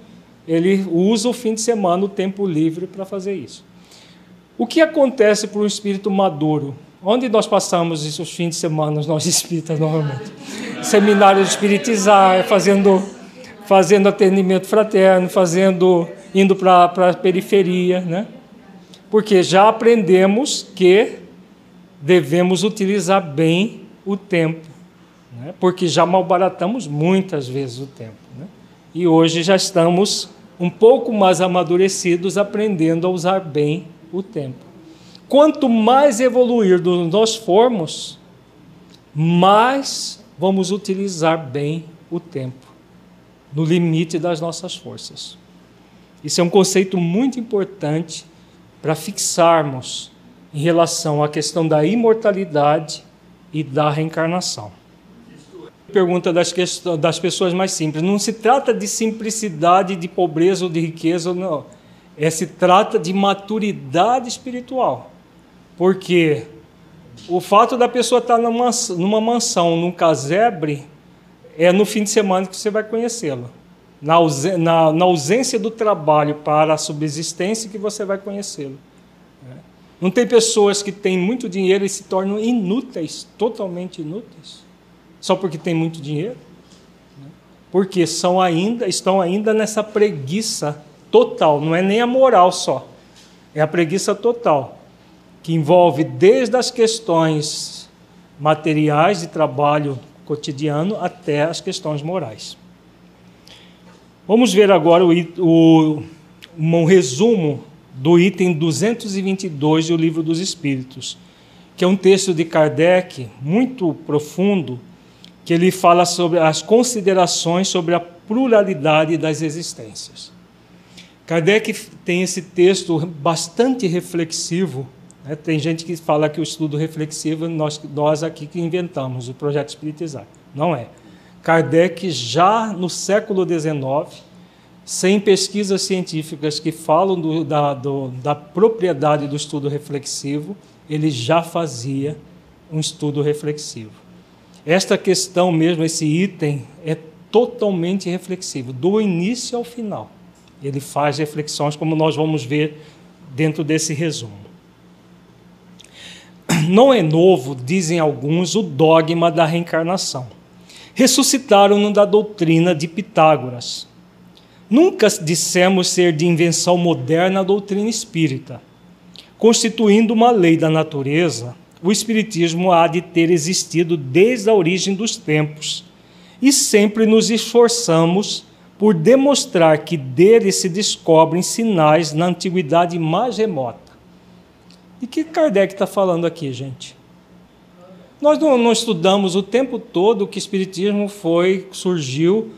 ele usa o fim de semana, o tempo livre para fazer isso. O que acontece para um espírito maduro? Onde nós passamos esses fins de semana, nós espíritas, normalmente? Seminários de espiritizar, fazendo, fazendo atendimento fraterno, fazendo, indo para a periferia, né? Porque já aprendemos que devemos utilizar bem o tempo, né? porque já malbaratamos muitas vezes o tempo. Né? E hoje já estamos um pouco mais amadurecidos, aprendendo a usar bem o tempo quanto mais evoluir nós formos, mais vamos utilizar bem o tempo, no limite das nossas forças. Isso é um conceito muito importante para fixarmos em relação à questão da imortalidade e da reencarnação. Pergunta das, das pessoas mais simples. Não se trata de simplicidade, de pobreza ou de riqueza, não. É, se trata de maturidade espiritual. Porque o fato da pessoa estar numa, numa mansão, num casebre, é no fim de semana que você vai conhecê-la. Na, na, na, ausência do trabalho para a subsistência que você vai conhecê-lo. Né? Não tem pessoas que têm muito dinheiro e se tornam inúteis, totalmente inúteis, só porque têm muito dinheiro. Né? Porque são ainda, estão ainda nessa preguiça total, não é nem a moral só, é a preguiça total que envolve desde as questões materiais de trabalho cotidiano até as questões morais. Vamos ver agora o, o, um resumo do item 222 do Livro dos Espíritos, que é um texto de Kardec muito profundo, que ele fala sobre as considerações sobre a pluralidade das existências. Kardec tem esse texto bastante reflexivo é, tem gente que fala que o estudo reflexivo nós, nós aqui que inventamos, o projeto Espiritizar. Não é. Kardec, já no século XIX, sem pesquisas científicas que falam do, da, do, da propriedade do estudo reflexivo, ele já fazia um estudo reflexivo. Esta questão mesmo, esse item, é totalmente reflexivo, do início ao final. Ele faz reflexões, como nós vamos ver dentro desse resumo. Não é novo, dizem alguns, o dogma da reencarnação. ressuscitaram-no da doutrina de Pitágoras. Nunca dissemos ser de invenção moderna a doutrina espírita. Constituindo uma lei da natureza, o Espiritismo há de ter existido desde a origem dos tempos, e sempre nos esforçamos por demonstrar que dele se descobrem sinais na antiguidade mais remota. E que Kardec está falando aqui, gente? Nós não, não, estudamos o tempo todo que o Espiritismo foi, surgiu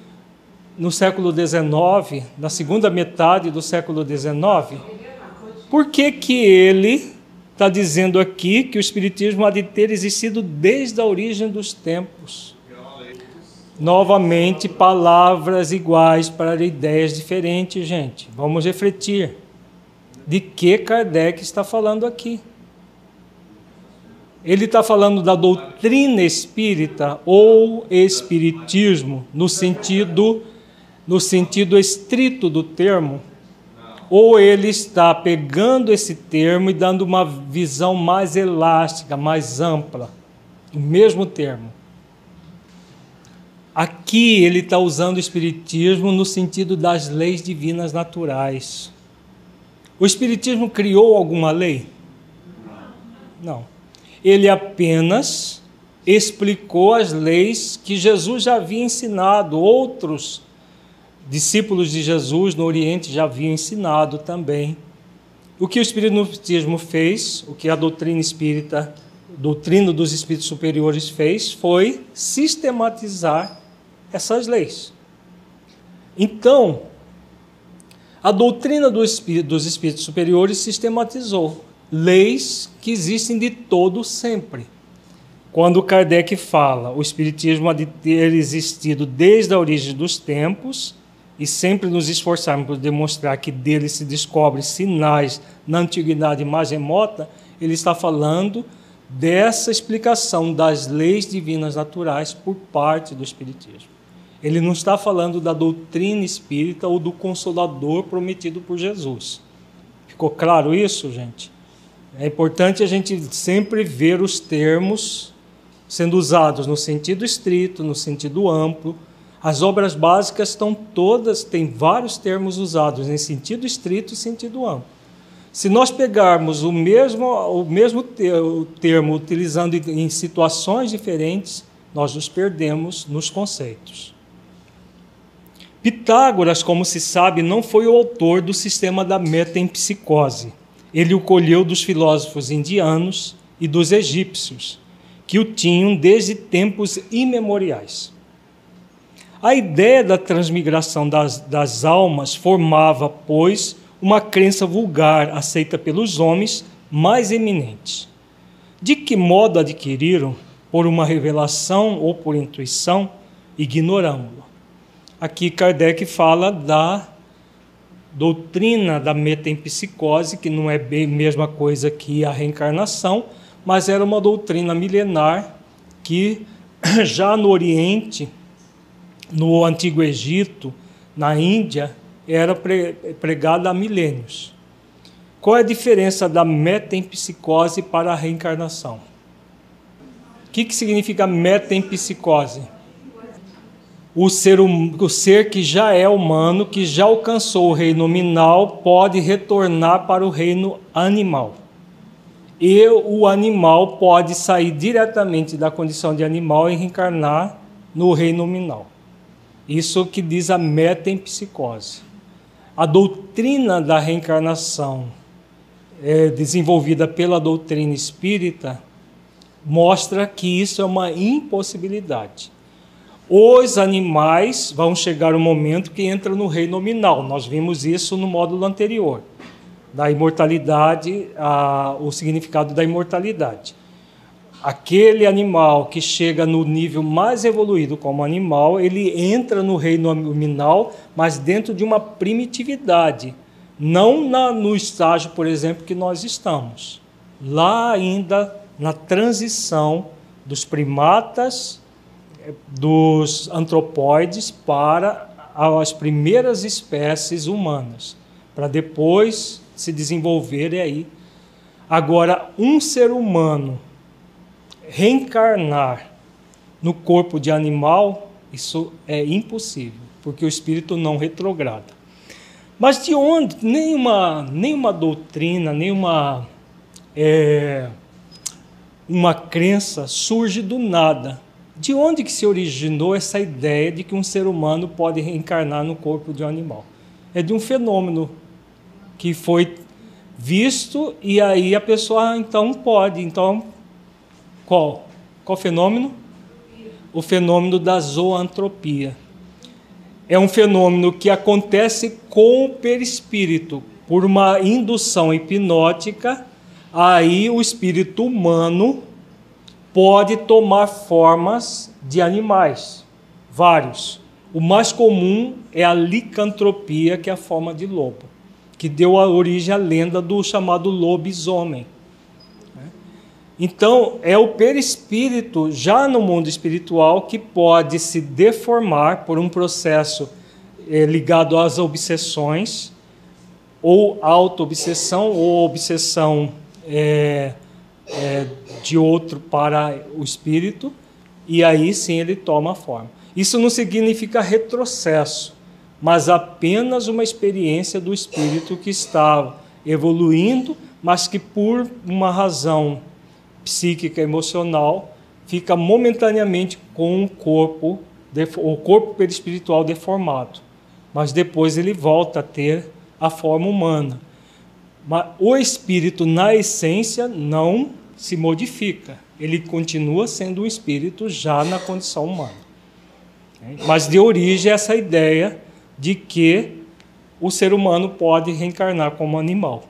no século XIX, na segunda metade do século XIX. Por que, que ele está dizendo aqui que o Espiritismo há de ter existido desde a origem dos tempos? Novamente, palavras iguais para ideias diferentes, gente. Vamos refletir. De que Kardec está falando aqui? Ele está falando da doutrina espírita ou espiritismo no sentido no sentido estrito do termo, ou ele está pegando esse termo e dando uma visão mais elástica, mais ampla, o mesmo termo. Aqui ele está usando o Espiritismo no sentido das leis divinas naturais. O Espiritismo criou alguma lei? Não. Ele apenas explicou as leis que Jesus já havia ensinado, outros discípulos de Jesus no Oriente já haviam ensinado também. O que o Espiritismo fez, o que a doutrina espírita, doutrina dos espíritos superiores fez, foi sistematizar essas leis. Então, a doutrina do dos espíritos superiores sistematizou leis que existem de todo sempre. Quando Kardec fala, o Espiritismo há de ter existido desde a origem dos tempos e sempre nos esforçarmos por demonstrar que dele se descobre sinais na antiguidade mais remota, ele está falando dessa explicação das leis divinas naturais por parte do Espiritismo. Ele não está falando da doutrina espírita ou do consolador prometido por Jesus. Ficou claro isso, gente? É importante a gente sempre ver os termos sendo usados no sentido estrito, no sentido amplo. As obras básicas estão todas, tem vários termos usados em sentido estrito e sentido amplo. Se nós pegarmos o mesmo, o mesmo termo utilizando em situações diferentes, nós nos perdemos nos conceitos. Pitágoras, como se sabe, não foi o autor do sistema da metempsicose. Ele o colheu dos filósofos indianos e dos egípcios, que o tinham desde tempos imemoriais. A ideia da transmigração das, das almas formava, pois, uma crença vulgar aceita pelos homens mais eminentes. De que modo adquiriram? Por uma revelação ou por intuição? Ignoramos. Aqui Kardec fala da doutrina da metempsicose, que não é bem a mesma coisa que a reencarnação, mas era uma doutrina milenar que já no Oriente, no Antigo Egito, na Índia, era pregada há milênios. Qual é a diferença da metempsicose para a reencarnação? O que, que significa metempsicose? o ser, hum, o ser que já é humano, que já alcançou o reino nominal, pode retornar para o reino animal. E o animal pode sair diretamente da condição de animal e reencarnar no reino nominal. Isso que diz a metempsicose. A doutrina da reencarnação, é, desenvolvida pela doutrina espírita, mostra que isso é uma impossibilidade os animais vão chegar um momento que entra no reino nominal. Nós vimos isso no módulo anterior, da imortalidade, a, o significado da imortalidade. Aquele animal que chega no nível mais evoluído como animal, ele entra no reino nominal, mas dentro de uma primitividade, não na, no estágio, por exemplo, que nós estamos. Lá ainda na transição dos primatas dos antropóides para as primeiras espécies humanas, para depois se desenvolver aí. Agora, um ser humano reencarnar no corpo de animal Isso é impossível, porque o espírito não retrograda. Mas de onde? Nenhuma, nenhuma doutrina, nenhuma é, uma crença surge do nada. De onde que se originou essa ideia de que um ser humano pode reencarnar no corpo de um animal? É de um fenômeno que foi visto e aí a pessoa então pode. Então, qual? Qual fenômeno? O fenômeno da zoantropia. É um fenômeno que acontece com o perispírito, por uma indução hipnótica, aí o espírito humano pode tomar formas de animais, vários. O mais comum é a licantropia, que é a forma de lobo, que deu origem à lenda do chamado lobisomem. Então, é o perispírito, já no mundo espiritual, que pode se deformar por um processo é, ligado às obsessões, ou auto-obsessão, ou obsessão é, é, de outro para o espírito, e aí sim ele toma forma. Isso não significa retrocesso, mas apenas uma experiência do espírito que está evoluindo, mas que por uma razão psíquica emocional fica momentaneamente com o corpo, o corpo perispiritual deformado, mas depois ele volta a ter a forma humana. Mas o espírito, na essência, não se modifica. Ele continua sendo um espírito já na condição humana. Mas de origem essa ideia de que o ser humano pode reencarnar como animal.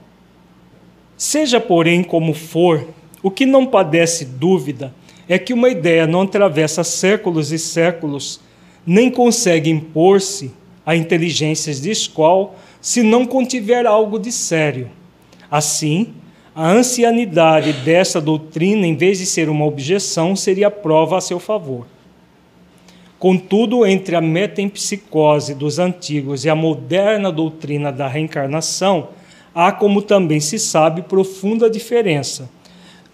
Seja, porém, como for, o que não padece dúvida é que uma ideia não atravessa séculos e séculos, nem consegue impor-se a inteligências de escola se não contiver algo de sério. Assim, a ancianidade dessa doutrina, em vez de ser uma objeção, seria prova a seu favor. Contudo, entre a metempsicose dos antigos e a moderna doutrina da reencarnação, há, como também se sabe, profunda diferença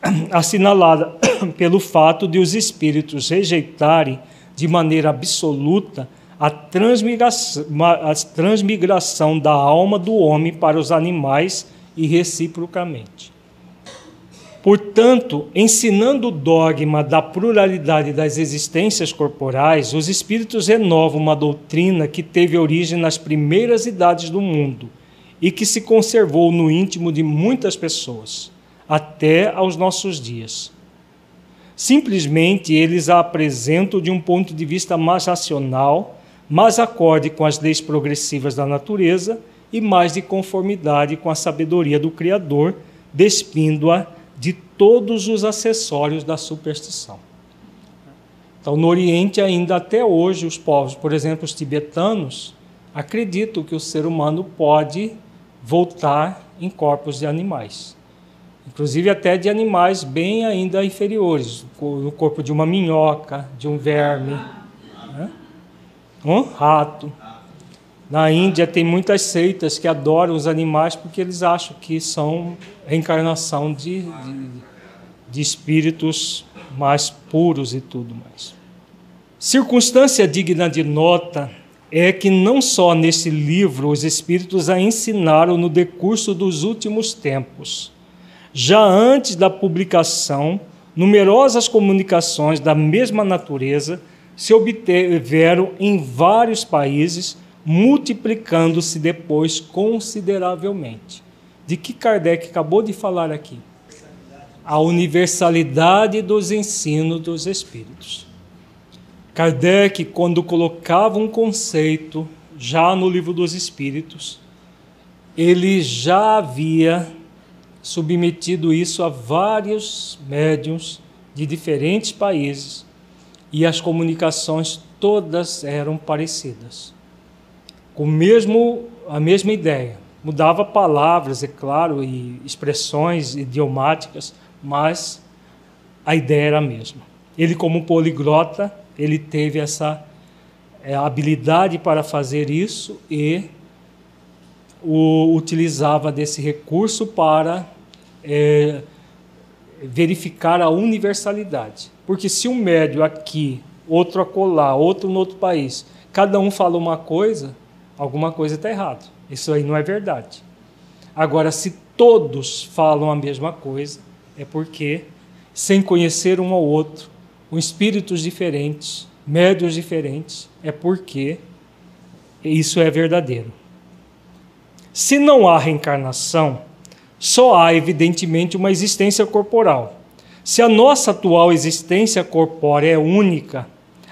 assinalada pelo fato de os espíritos rejeitarem de maneira absoluta a transmigração, a transmigração da alma do homem para os animais e reciprocamente. Portanto, ensinando o dogma da pluralidade das existências corporais, os espíritos renovam uma doutrina que teve origem nas primeiras idades do mundo e que se conservou no íntimo de muitas pessoas até aos nossos dias. Simplesmente eles a apresentam de um ponto de vista mais racional, mais acorde com as leis progressivas da natureza e mais de conformidade com a sabedoria do Criador, despindo-a de todos os acessórios da superstição. Então, no Oriente, ainda até hoje, os povos, por exemplo, os tibetanos, acreditam que o ser humano pode voltar em corpos de animais inclusive até de animais bem ainda inferiores, no corpo de uma minhoca, de um verme, né? um rato. Na Índia tem muitas seitas que adoram os animais porque eles acham que são reencarnação de, de, de espíritos mais puros e tudo mais. Circunstância digna de nota é que não só nesse livro os espíritos a ensinaram no decurso dos últimos tempos, já antes da publicação, numerosas comunicações da mesma natureza se obtiveram em vários países, multiplicando-se depois consideravelmente. De que Kardec acabou de falar aqui? A universalidade dos ensinos dos espíritos. Kardec, quando colocava um conceito já no livro dos espíritos, ele já havia submetido isso a vários médiums de diferentes países e as comunicações todas eram parecidas. Com mesmo a mesma ideia. Mudava palavras, é claro, e expressões idiomáticas, mas a ideia era a mesma. Ele como poliglota, ele teve essa é, habilidade para fazer isso e o utilizava desse recurso para é, verificar a universalidade. Porque se um médio aqui outro acolá, outro no outro país. Cada um fala uma coisa, alguma coisa está errada. Isso aí não é verdade. Agora, se todos falam a mesma coisa, é porque, sem conhecer um ao outro, com espíritos diferentes, médios diferentes, é porque isso é verdadeiro. Se não há reencarnação, só há, evidentemente, uma existência corporal. Se a nossa atual existência corpórea é única,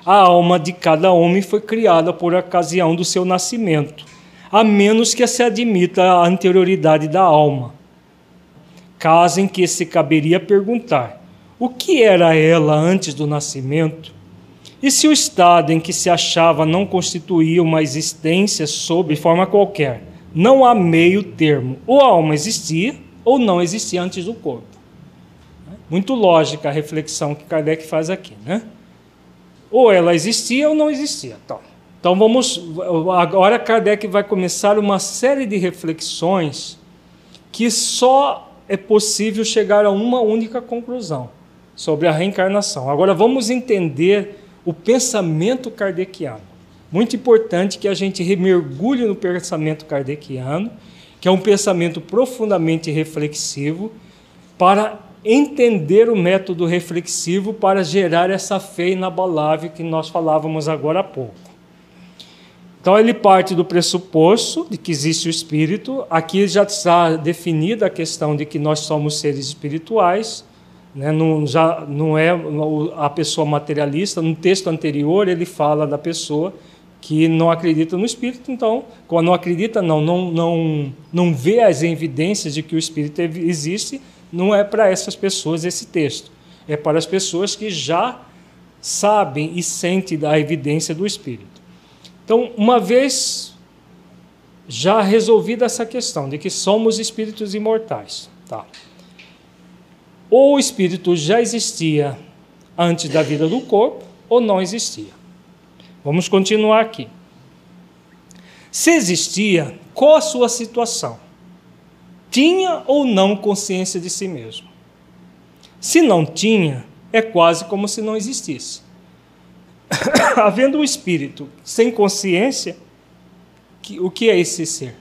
a alma de cada homem foi criada por ocasião do seu nascimento, a menos que se admita a anterioridade da alma. Caso em que se caberia perguntar: o que era ela antes do nascimento? E se o estado em que se achava não constituía uma existência sob forma qualquer? Não há meio termo. Ou a alma existia, ou não existia antes do corpo. Muito lógica a reflexão que Kardec faz aqui, né? Ou ela existia ou não existia. Então, então vamos. Agora Kardec vai começar uma série de reflexões que só é possível chegar a uma única conclusão sobre a reencarnação. Agora vamos entender o pensamento kardeciano. Muito importante que a gente mergulhe no pensamento kardeciano, que é um pensamento profundamente reflexivo, para entender o método reflexivo para gerar essa fé inabalável que nós falávamos agora há pouco. Então ele parte do pressuposto de que existe o espírito. Aqui já está definida a questão de que nós somos seres espirituais né? Não, já não é a pessoa materialista. No texto anterior, ele fala da pessoa que não acredita no espírito, então, quando não acredita, não, não, não, não vê as evidências de que o espírito existe, não é para essas pessoas esse texto. É para as pessoas que já sabem e sentem a evidência do espírito. Então, uma vez já resolvida essa questão de que somos espíritos imortais, tá? ou o espírito já existia antes da vida do corpo, ou não existia. Vamos continuar aqui. Se existia, qual a sua situação? Tinha ou não consciência de si mesmo? Se não tinha, é quase como se não existisse. Havendo um espírito sem consciência, o que é esse ser?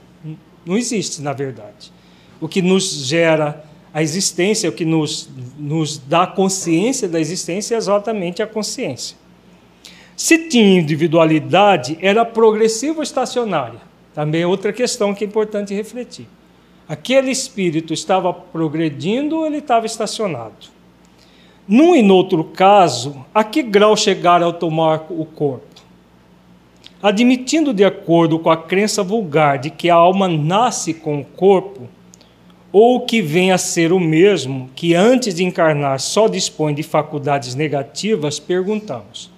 Não existe, na verdade. O que nos gera a existência, o que nos, nos dá consciência da existência é exatamente a consciência. Se tinha individualidade, era progressiva ou estacionária? Também é outra questão que é importante refletir. Aquele espírito estava progredindo ou ele estava estacionado? Num e no outro caso, a que grau chegar ao tomar o corpo? Admitindo de acordo com a crença vulgar de que a alma nasce com o corpo, ou que venha a ser o mesmo que antes de encarnar só dispõe de faculdades negativas, perguntamos.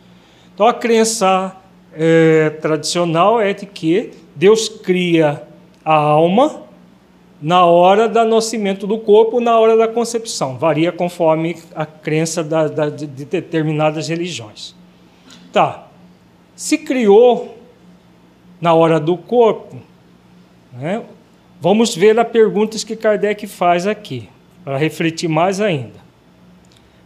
Então a crença é, tradicional é de que Deus cria a alma na hora do nascimento do corpo, na hora da concepção. Varia conforme a crença da, da, de determinadas religiões. Tá. Se criou na hora do corpo, né, Vamos ver as perguntas que Kardec faz aqui, para refletir mais ainda.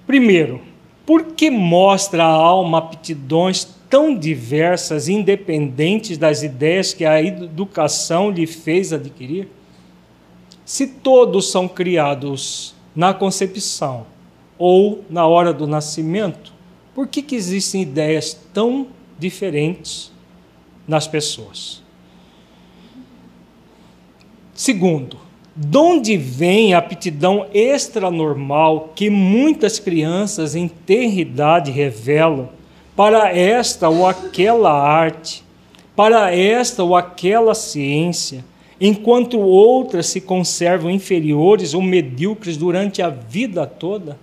Primeiro, por que mostra a alma aptidões tão diversas, independentes das ideias que a educação lhe fez adquirir? Se todos são criados na concepção ou na hora do nascimento, por que, que existem ideias tão diferentes nas pessoas? Segundo, de onde vem a aptidão extranormal que muitas crianças em tenridade revelam para esta ou aquela arte, para esta ou aquela ciência, enquanto outras se conservam inferiores ou medíocres durante a vida toda?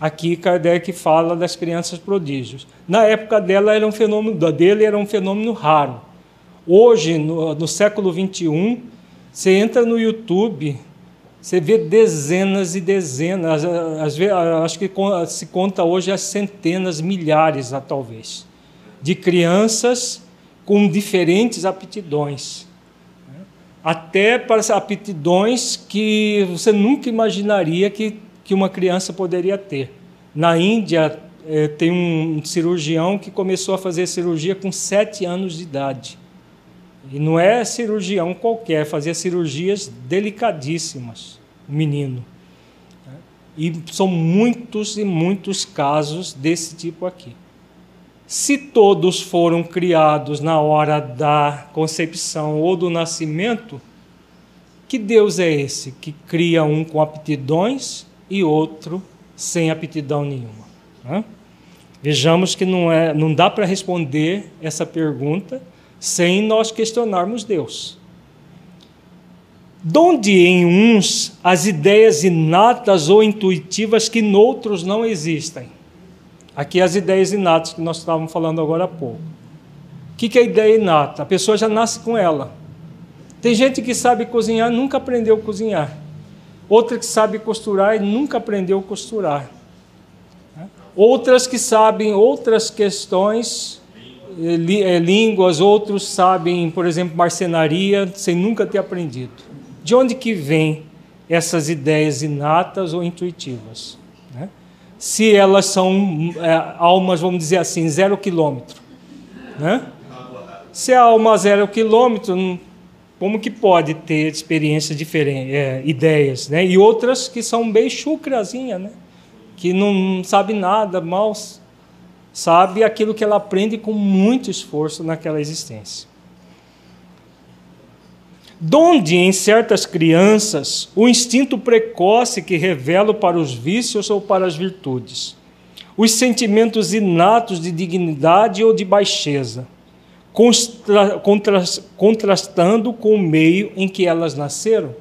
Aqui Kardec fala das crianças prodígios. Na época dela era um fenômeno dele era um fenômeno raro. Hoje, no, no século 21, você entra no YouTube, você vê dezenas e dezenas, às vezes, acho que se conta hoje as centenas, milhares, talvez, de crianças com diferentes aptidões. Até para aptidões que você nunca imaginaria que, que uma criança poderia ter. Na Índia é, tem um cirurgião que começou a fazer cirurgia com sete anos de idade. E não é cirurgião qualquer, fazia cirurgias delicadíssimas, o menino. E são muitos e muitos casos desse tipo aqui. Se todos foram criados na hora da concepção ou do nascimento, que Deus é esse que cria um com aptidões e outro sem aptidão nenhuma? Né? Vejamos que não, é, não dá para responder essa pergunta sem nós questionarmos Deus. Donde em uns as ideias inatas ou intuitivas que noutros não existem? Aqui as ideias inatas que nós estávamos falando agora há pouco. O que é ideia inata? A pessoa já nasce com ela. Tem gente que sabe cozinhar, nunca aprendeu a cozinhar. Outra que sabe costurar e nunca aprendeu a costurar. Outras que sabem outras questões, línguas, outros sabem, por exemplo, marcenaria, sem nunca ter aprendido. De onde que vêm essas ideias inatas ou intuitivas? Né? Se elas são é, almas, vamos dizer assim, zero quilômetro. Né? Se a alma zero quilômetro, como que pode ter experiências diferentes, é, ideias, né? E outras que são bem chucrazinha, né? Que não sabe nada, mal sabe aquilo que ela aprende com muito esforço naquela existência. Donde em certas crianças o instinto precoce que revela para os vícios ou para as virtudes, os sentimentos inatos de dignidade ou de baixeza, contra, contra, contrastando com o meio em que elas nasceram.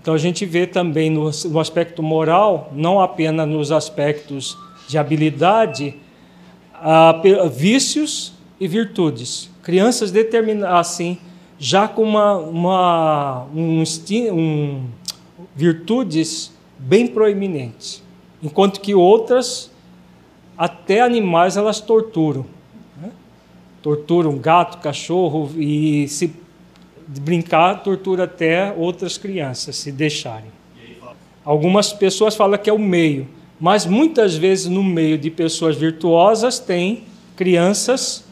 Então a gente vê também no, no aspecto moral, não apenas nos aspectos de habilidade, vícios e virtudes. Crianças determinadas assim, já com uma, uma um, um, virtudes bem proeminentes, enquanto que outras, até animais, elas torturam tortura um gato, cachorro e se brincar, tortura até outras crianças, se deixarem. Algumas pessoas falam que é o meio, mas muitas vezes no meio de pessoas virtuosas tem crianças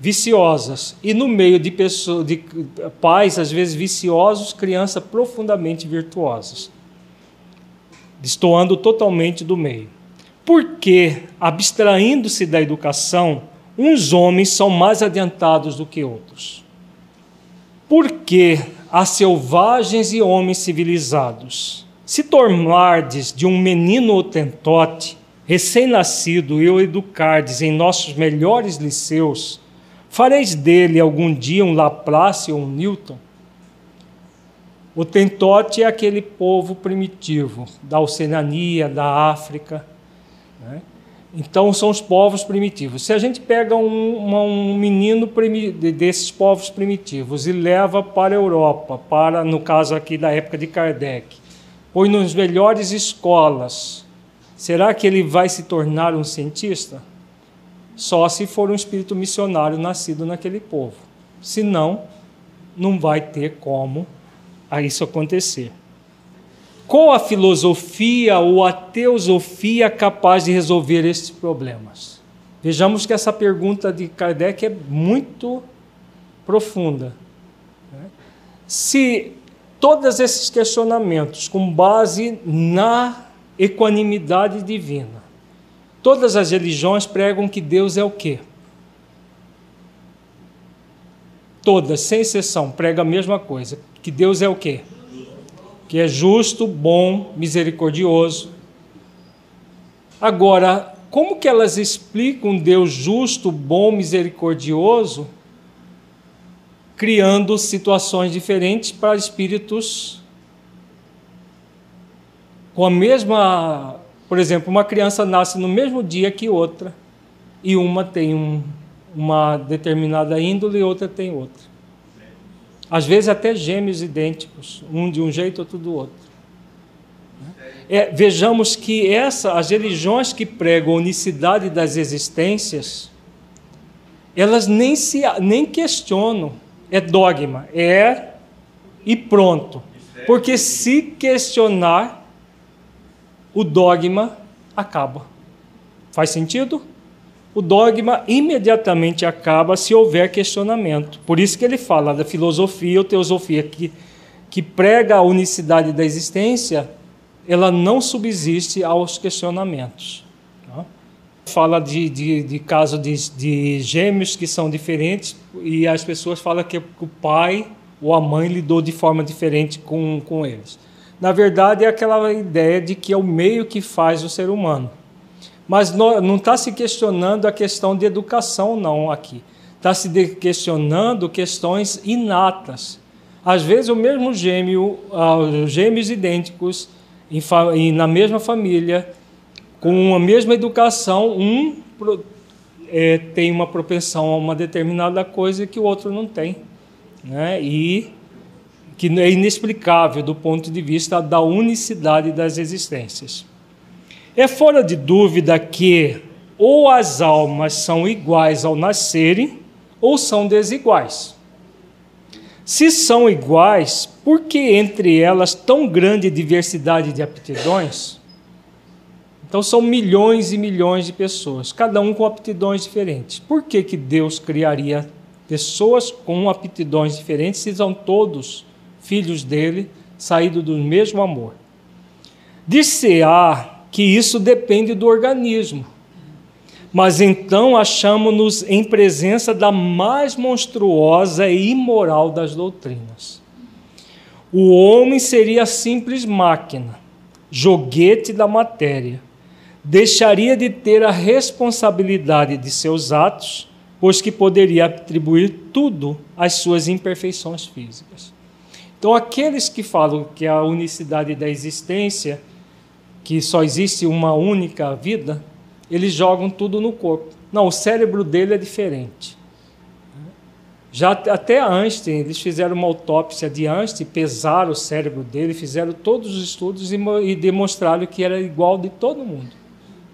viciosas e no meio de pessoas de pais às vezes viciosos, crianças profundamente virtuosas. Destoando totalmente do meio. Porque abstraindo-se da educação, uns homens são mais adiantados do que outros. Porque há selvagens e homens civilizados. Se tornardes de um menino otentote, recém-nascido, e o educardes em nossos melhores liceus, fareis dele algum dia um Laplace ou um Newton? O tentote é aquele povo primitivo da Oceania, da África, né? Então, são os povos primitivos. Se a gente pega um, um menino desses povos primitivos e leva para a Europa, para, no caso aqui da época de Kardec, põe nas melhores escolas, será que ele vai se tornar um cientista? Só se for um espírito missionário nascido naquele povo. Senão, não vai ter como isso acontecer. Qual a filosofia ou a teosofia capaz de resolver esses problemas? Vejamos que essa pergunta de Kardec é muito profunda. Né? Se todos esses questionamentos, com base na equanimidade divina, todas as religiões pregam que Deus é o quê? Todas, sem exceção, pregam a mesma coisa. Que Deus é o quê? que é justo, bom, misericordioso. Agora, como que elas explicam Deus justo, bom, misericordioso, criando situações diferentes para espíritos com a mesma, por exemplo, uma criança nasce no mesmo dia que outra e uma tem um, uma determinada índole e outra tem outra. Às vezes até gêmeos idênticos, um de um jeito, outro do outro. É, vejamos que essa, as religiões que pregam a unicidade das existências, elas nem, se, nem questionam. É dogma, é e pronto. Porque se questionar, o dogma acaba. Faz sentido? O dogma imediatamente acaba se houver questionamento. Por isso que ele fala da filosofia ou teosofia que, que prega a unicidade da existência, ela não subsiste aos questionamentos. Fala de, de, de caso de, de gêmeos que são diferentes e as pessoas falam que o pai ou a mãe lidou de forma diferente com, com eles. Na verdade, é aquela ideia de que é o meio que faz o ser humano. Mas não está se questionando a questão de educação, não, aqui. Está se questionando questões inatas. Às vezes, o mesmo gêmeo, uh, gêmeos idênticos, na mesma família, com a mesma educação, um é, tem uma propensão a uma determinada coisa que o outro não tem. Né? E que é inexplicável do ponto de vista da unicidade das existências. É fora de dúvida que ou as almas são iguais ao nascerem ou são desiguais. Se são iguais, por que entre elas tão grande diversidade de aptidões? Então são milhões e milhões de pessoas, cada um com aptidões diferentes. Por que, que Deus criaria pessoas com aptidões diferentes se são todos filhos dele, saídos do mesmo amor? Dir-se-á que isso depende do organismo. Mas então achamos-nos em presença da mais monstruosa e imoral das doutrinas. O homem seria simples máquina, joguete da matéria. Deixaria de ter a responsabilidade de seus atos, pois que poderia atribuir tudo às suas imperfeições físicas. Então, aqueles que falam que a unicidade da existência que só existe uma única vida, eles jogam tudo no corpo. Não, o cérebro dele é diferente. Já até Einstein, eles fizeram uma autópsia de Einstein, pesaram o cérebro dele, fizeram todos os estudos e, e demonstraram que era igual de todo mundo.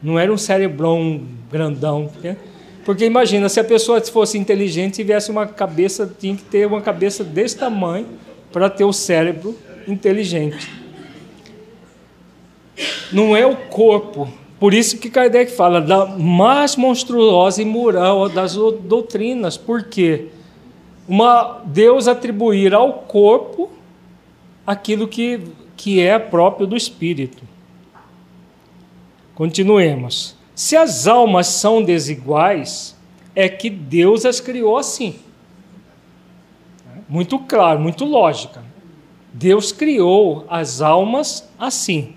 Não era um cérebrão grandão. Porque, porque imagina, se a pessoa fosse inteligente, tivesse uma cabeça, tinha que ter uma cabeça desse tamanho para ter o cérebro inteligente não é o corpo. Por isso que Kardec fala da mais monstruosa e moral das doutrinas, porque uma Deus atribuir ao corpo aquilo que, que é próprio do espírito. Continuemos. Se as almas são desiguais, é que Deus as criou assim. Muito claro, muito lógica. Deus criou as almas assim.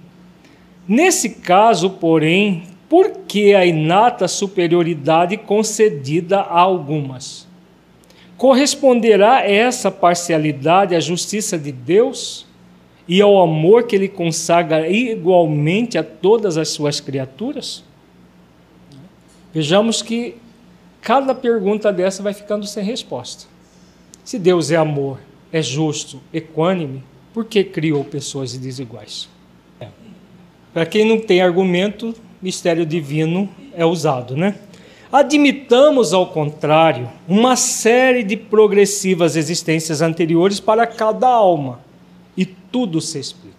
Nesse caso, porém, por que a inata superioridade concedida a algumas? Corresponderá essa parcialidade à justiça de Deus e ao amor que ele consagra igualmente a todas as suas criaturas? Vejamos que cada pergunta dessa vai ficando sem resposta. Se Deus é amor, é justo, equânime, por que criou pessoas desiguais? Para quem não tem argumento, mistério divino é usado, né? Admitamos, ao contrário, uma série de progressivas existências anteriores para cada alma, e tudo se explica.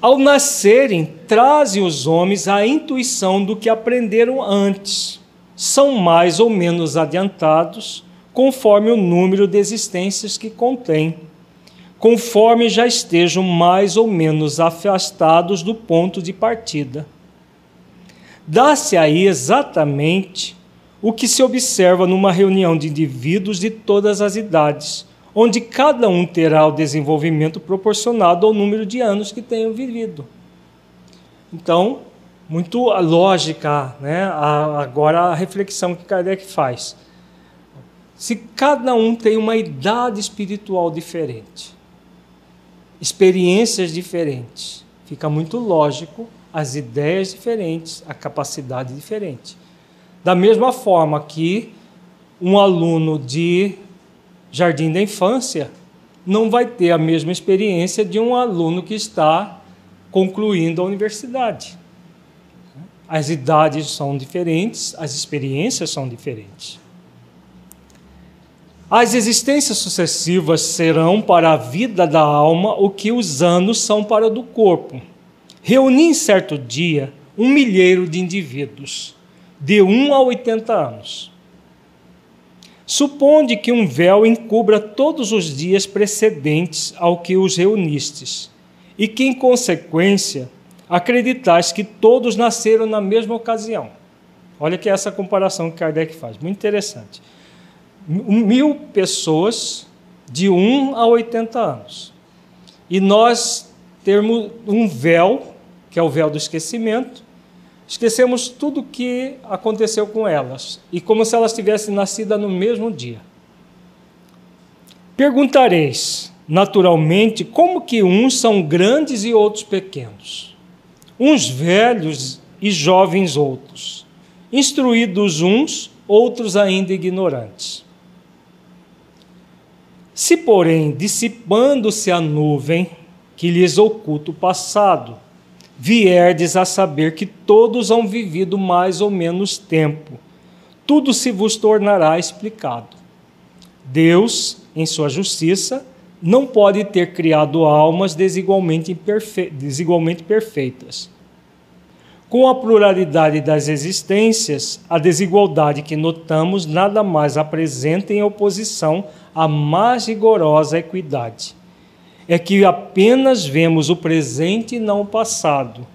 Ao nascerem, trazem os homens a intuição do que aprenderam antes. São mais ou menos adiantados, conforme o número de existências que contêm conforme já estejam mais ou menos afastados do ponto de partida. Dá-se aí exatamente o que se observa numa reunião de indivíduos de todas as idades, onde cada um terá o desenvolvimento proporcionado ao número de anos que tenham vivido. Então, muito lógica, né? agora a reflexão que Kardec faz. Se cada um tem uma idade espiritual diferente, experiências diferentes. Fica muito lógico as ideias diferentes, a capacidade diferente. Da mesma forma que um aluno de jardim da infância não vai ter a mesma experiência de um aluno que está concluindo a universidade. As idades são diferentes, as experiências são diferentes. As existências sucessivas serão para a vida da alma o que os anos são para o do corpo. Reuni em certo dia um milheiro de indivíduos, de 1 a 80 anos. Suponde que um véu encubra todos os dias precedentes ao que os reunistes, e que, em consequência, acreditais que todos nasceram na mesma ocasião. Olha que é essa comparação que Kardec faz, muito interessante. Mil pessoas de 1 a 80 anos. E nós termos um véu, que é o véu do esquecimento, esquecemos tudo o que aconteceu com elas, e como se elas tivessem nascido no mesmo dia. Perguntareis, naturalmente, como que uns são grandes e outros pequenos, uns velhos e jovens outros, instruídos uns, outros ainda ignorantes. Se, porém, dissipando-se a nuvem que lhes oculta o passado, vierdes a saber que todos hão vivido mais ou menos tempo, tudo se vos tornará explicado. Deus, em sua justiça, não pode ter criado almas desigualmente, perfe... desigualmente perfeitas. Com a pluralidade das existências, a desigualdade que notamos nada mais apresenta em oposição à mais rigorosa equidade é que apenas vemos o presente e não o passado.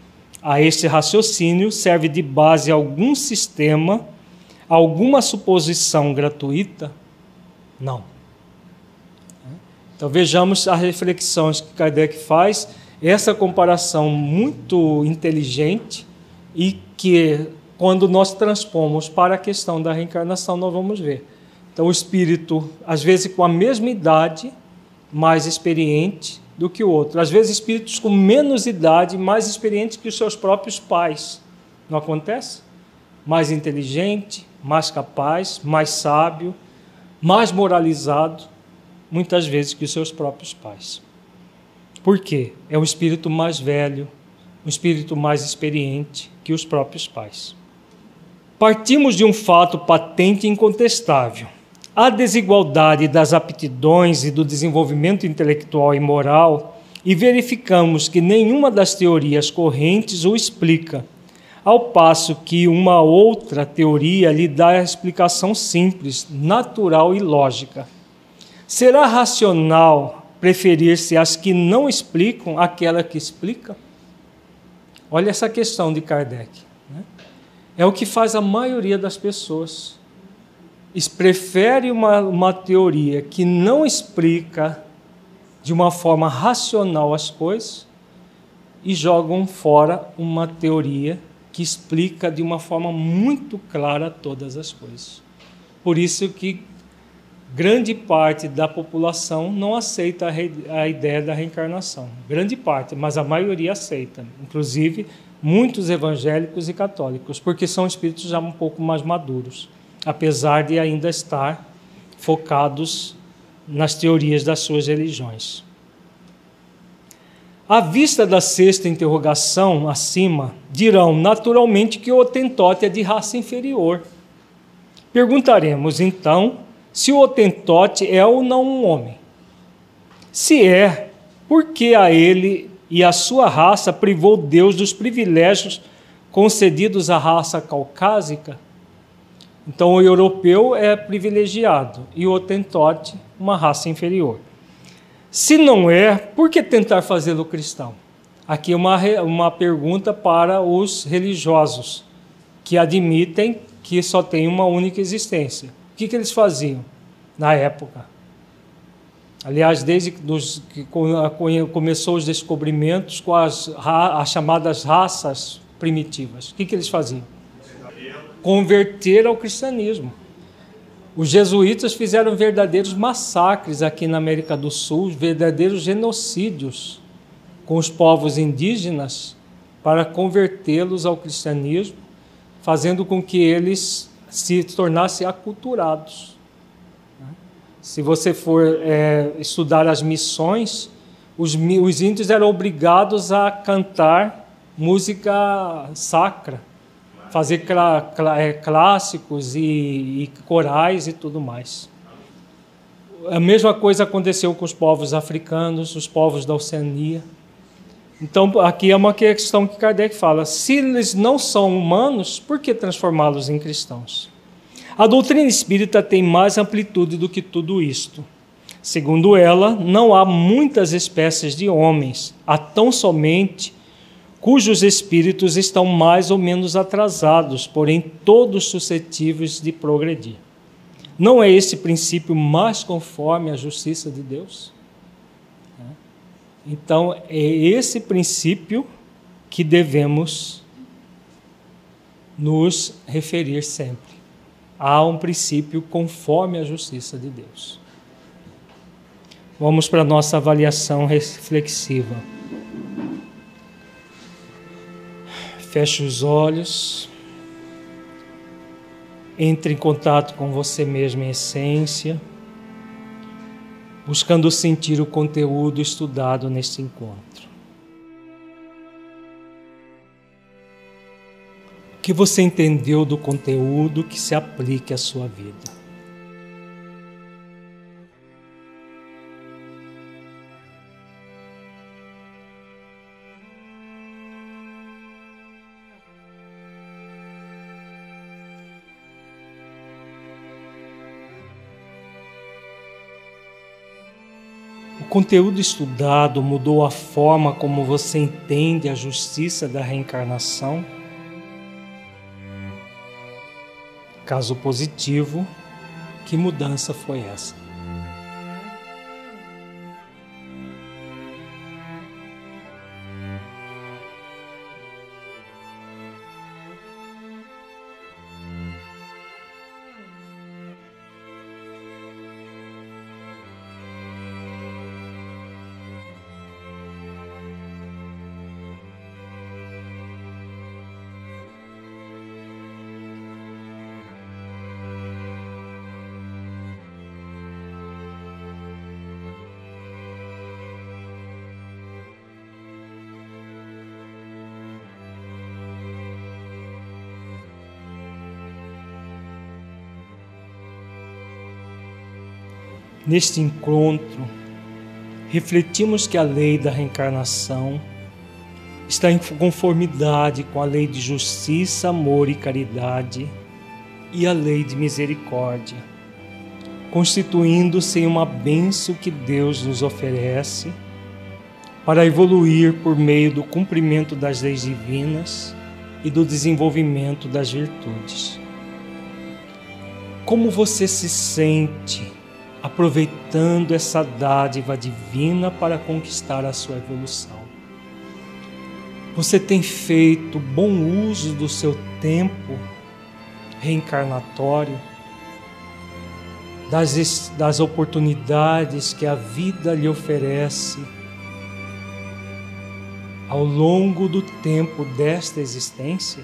A este raciocínio serve de base algum sistema, alguma suposição gratuita? Não. Então vejamos as reflexões que Kardec faz, essa comparação muito inteligente e que quando nós transpomos para a questão da reencarnação nós vamos ver. Então o espírito, às vezes com a mesma idade, mais experiente do que o outro. Às vezes, espíritos com menos idade, mais experientes que os seus próprios pais. Não acontece? Mais inteligente, mais capaz, mais sábio, mais moralizado, muitas vezes que os seus próprios pais. Por quê? É um espírito mais velho, um espírito mais experiente que os próprios pais. Partimos de um fato patente e incontestável a desigualdade das aptidões e do desenvolvimento intelectual e moral e verificamos que nenhuma das teorias correntes o explica, ao passo que uma outra teoria lhe dá a explicação simples, natural e lógica. Será racional preferir-se as que não explicam aquela que explica? Olha essa questão de Kardec. Né? É o que faz a maioria das pessoas prefere uma, uma teoria que não explica de uma forma racional as coisas e jogam fora uma teoria que explica de uma forma muito clara todas as coisas. Por isso que grande parte da população não aceita a, ideia da reencarnação. Grande parte, mas a maioria aceita, inclusive muitos evangélicos e católicos, porque são espíritos já um pouco mais maduros apesar de ainda estar focados nas teorias das suas religiões. À vista da sexta interrogação acima, dirão naturalmente que o Otentote é de raça inferior. Perguntaremos então se o Otentote é ou não um homem. Se é, por que a ele e a sua raça privou Deus dos privilégios concedidos à raça caucásica? Então, o europeu é privilegiado e o Otentote, uma raça inferior. Se não é, por que tentar fazê-lo cristão? Aqui uma, uma pergunta para os religiosos, que admitem que só tem uma única existência. O que, que eles faziam na época? Aliás, desde que começou os descobrimentos com as, as chamadas raças primitivas, o que, que eles faziam? Converter ao cristianismo. Os jesuítas fizeram verdadeiros massacres aqui na América do Sul, verdadeiros genocídios com os povos indígenas para convertê-los ao cristianismo, fazendo com que eles se tornassem aculturados. Se você for é, estudar as missões, os, os índios eram obrigados a cantar música sacra fazer é, clássicos e, e corais e tudo mais. A mesma coisa aconteceu com os povos africanos, os povos da Oceania. Então, aqui é uma questão que Kardec fala: se eles não são humanos, por que transformá-los em cristãos? A doutrina espírita tem mais amplitude do que tudo isto. Segundo ela, não há muitas espécies de homens, há tão somente cujos espíritos estão mais ou menos atrasados, porém todos suscetíveis de progredir. Não é esse princípio mais conforme à justiça de Deus? Então, é esse princípio que devemos nos referir sempre. Há um princípio conforme à justiça de Deus. Vamos para a nossa avaliação reflexiva. Feche os olhos. Entre em contato com você mesmo em essência, buscando sentir o conteúdo estudado neste encontro. O que você entendeu do conteúdo que se aplique à sua vida? Conteúdo estudado mudou a forma como você entende a justiça da reencarnação? Caso positivo, que mudança foi essa? Neste encontro, refletimos que a lei da reencarnação está em conformidade com a lei de justiça, amor e caridade e a lei de misericórdia, constituindo-se em uma benção que Deus nos oferece para evoluir por meio do cumprimento das leis divinas e do desenvolvimento das virtudes. Como você se sente aproveitando essa dádiva divina para conquistar a sua evolução. Você tem feito bom uso do seu tempo reencarnatório, das, das oportunidades que a vida lhe oferece ao longo do tempo desta existência?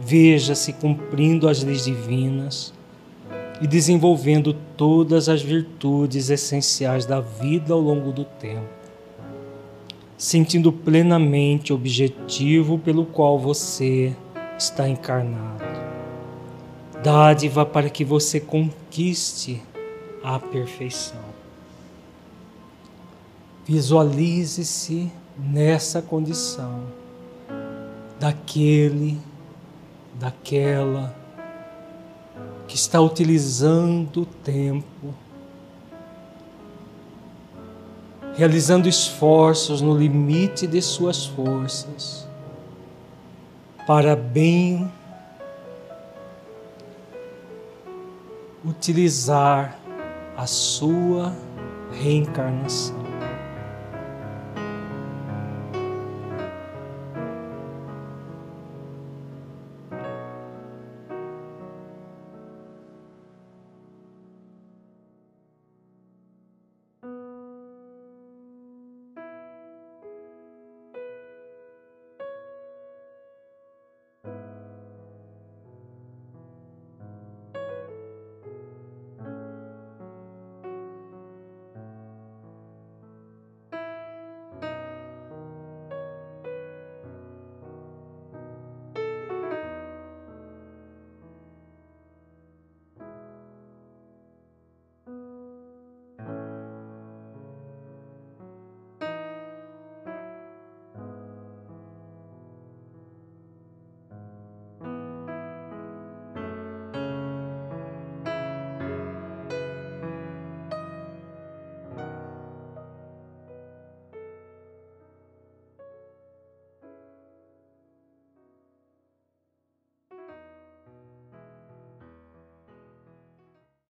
veja-se cumprindo as leis divinas e desenvolvendo todas as virtudes essenciais da vida ao longo do tempo, sentindo plenamente o objetivo pelo qual você está encarnado. Dádiva para que você conquiste a perfeição. Visualize-se nessa condição daquele, daquela que está utilizando o tempo, realizando esforços no limite de suas forças, para bem utilizar a sua reencarnação.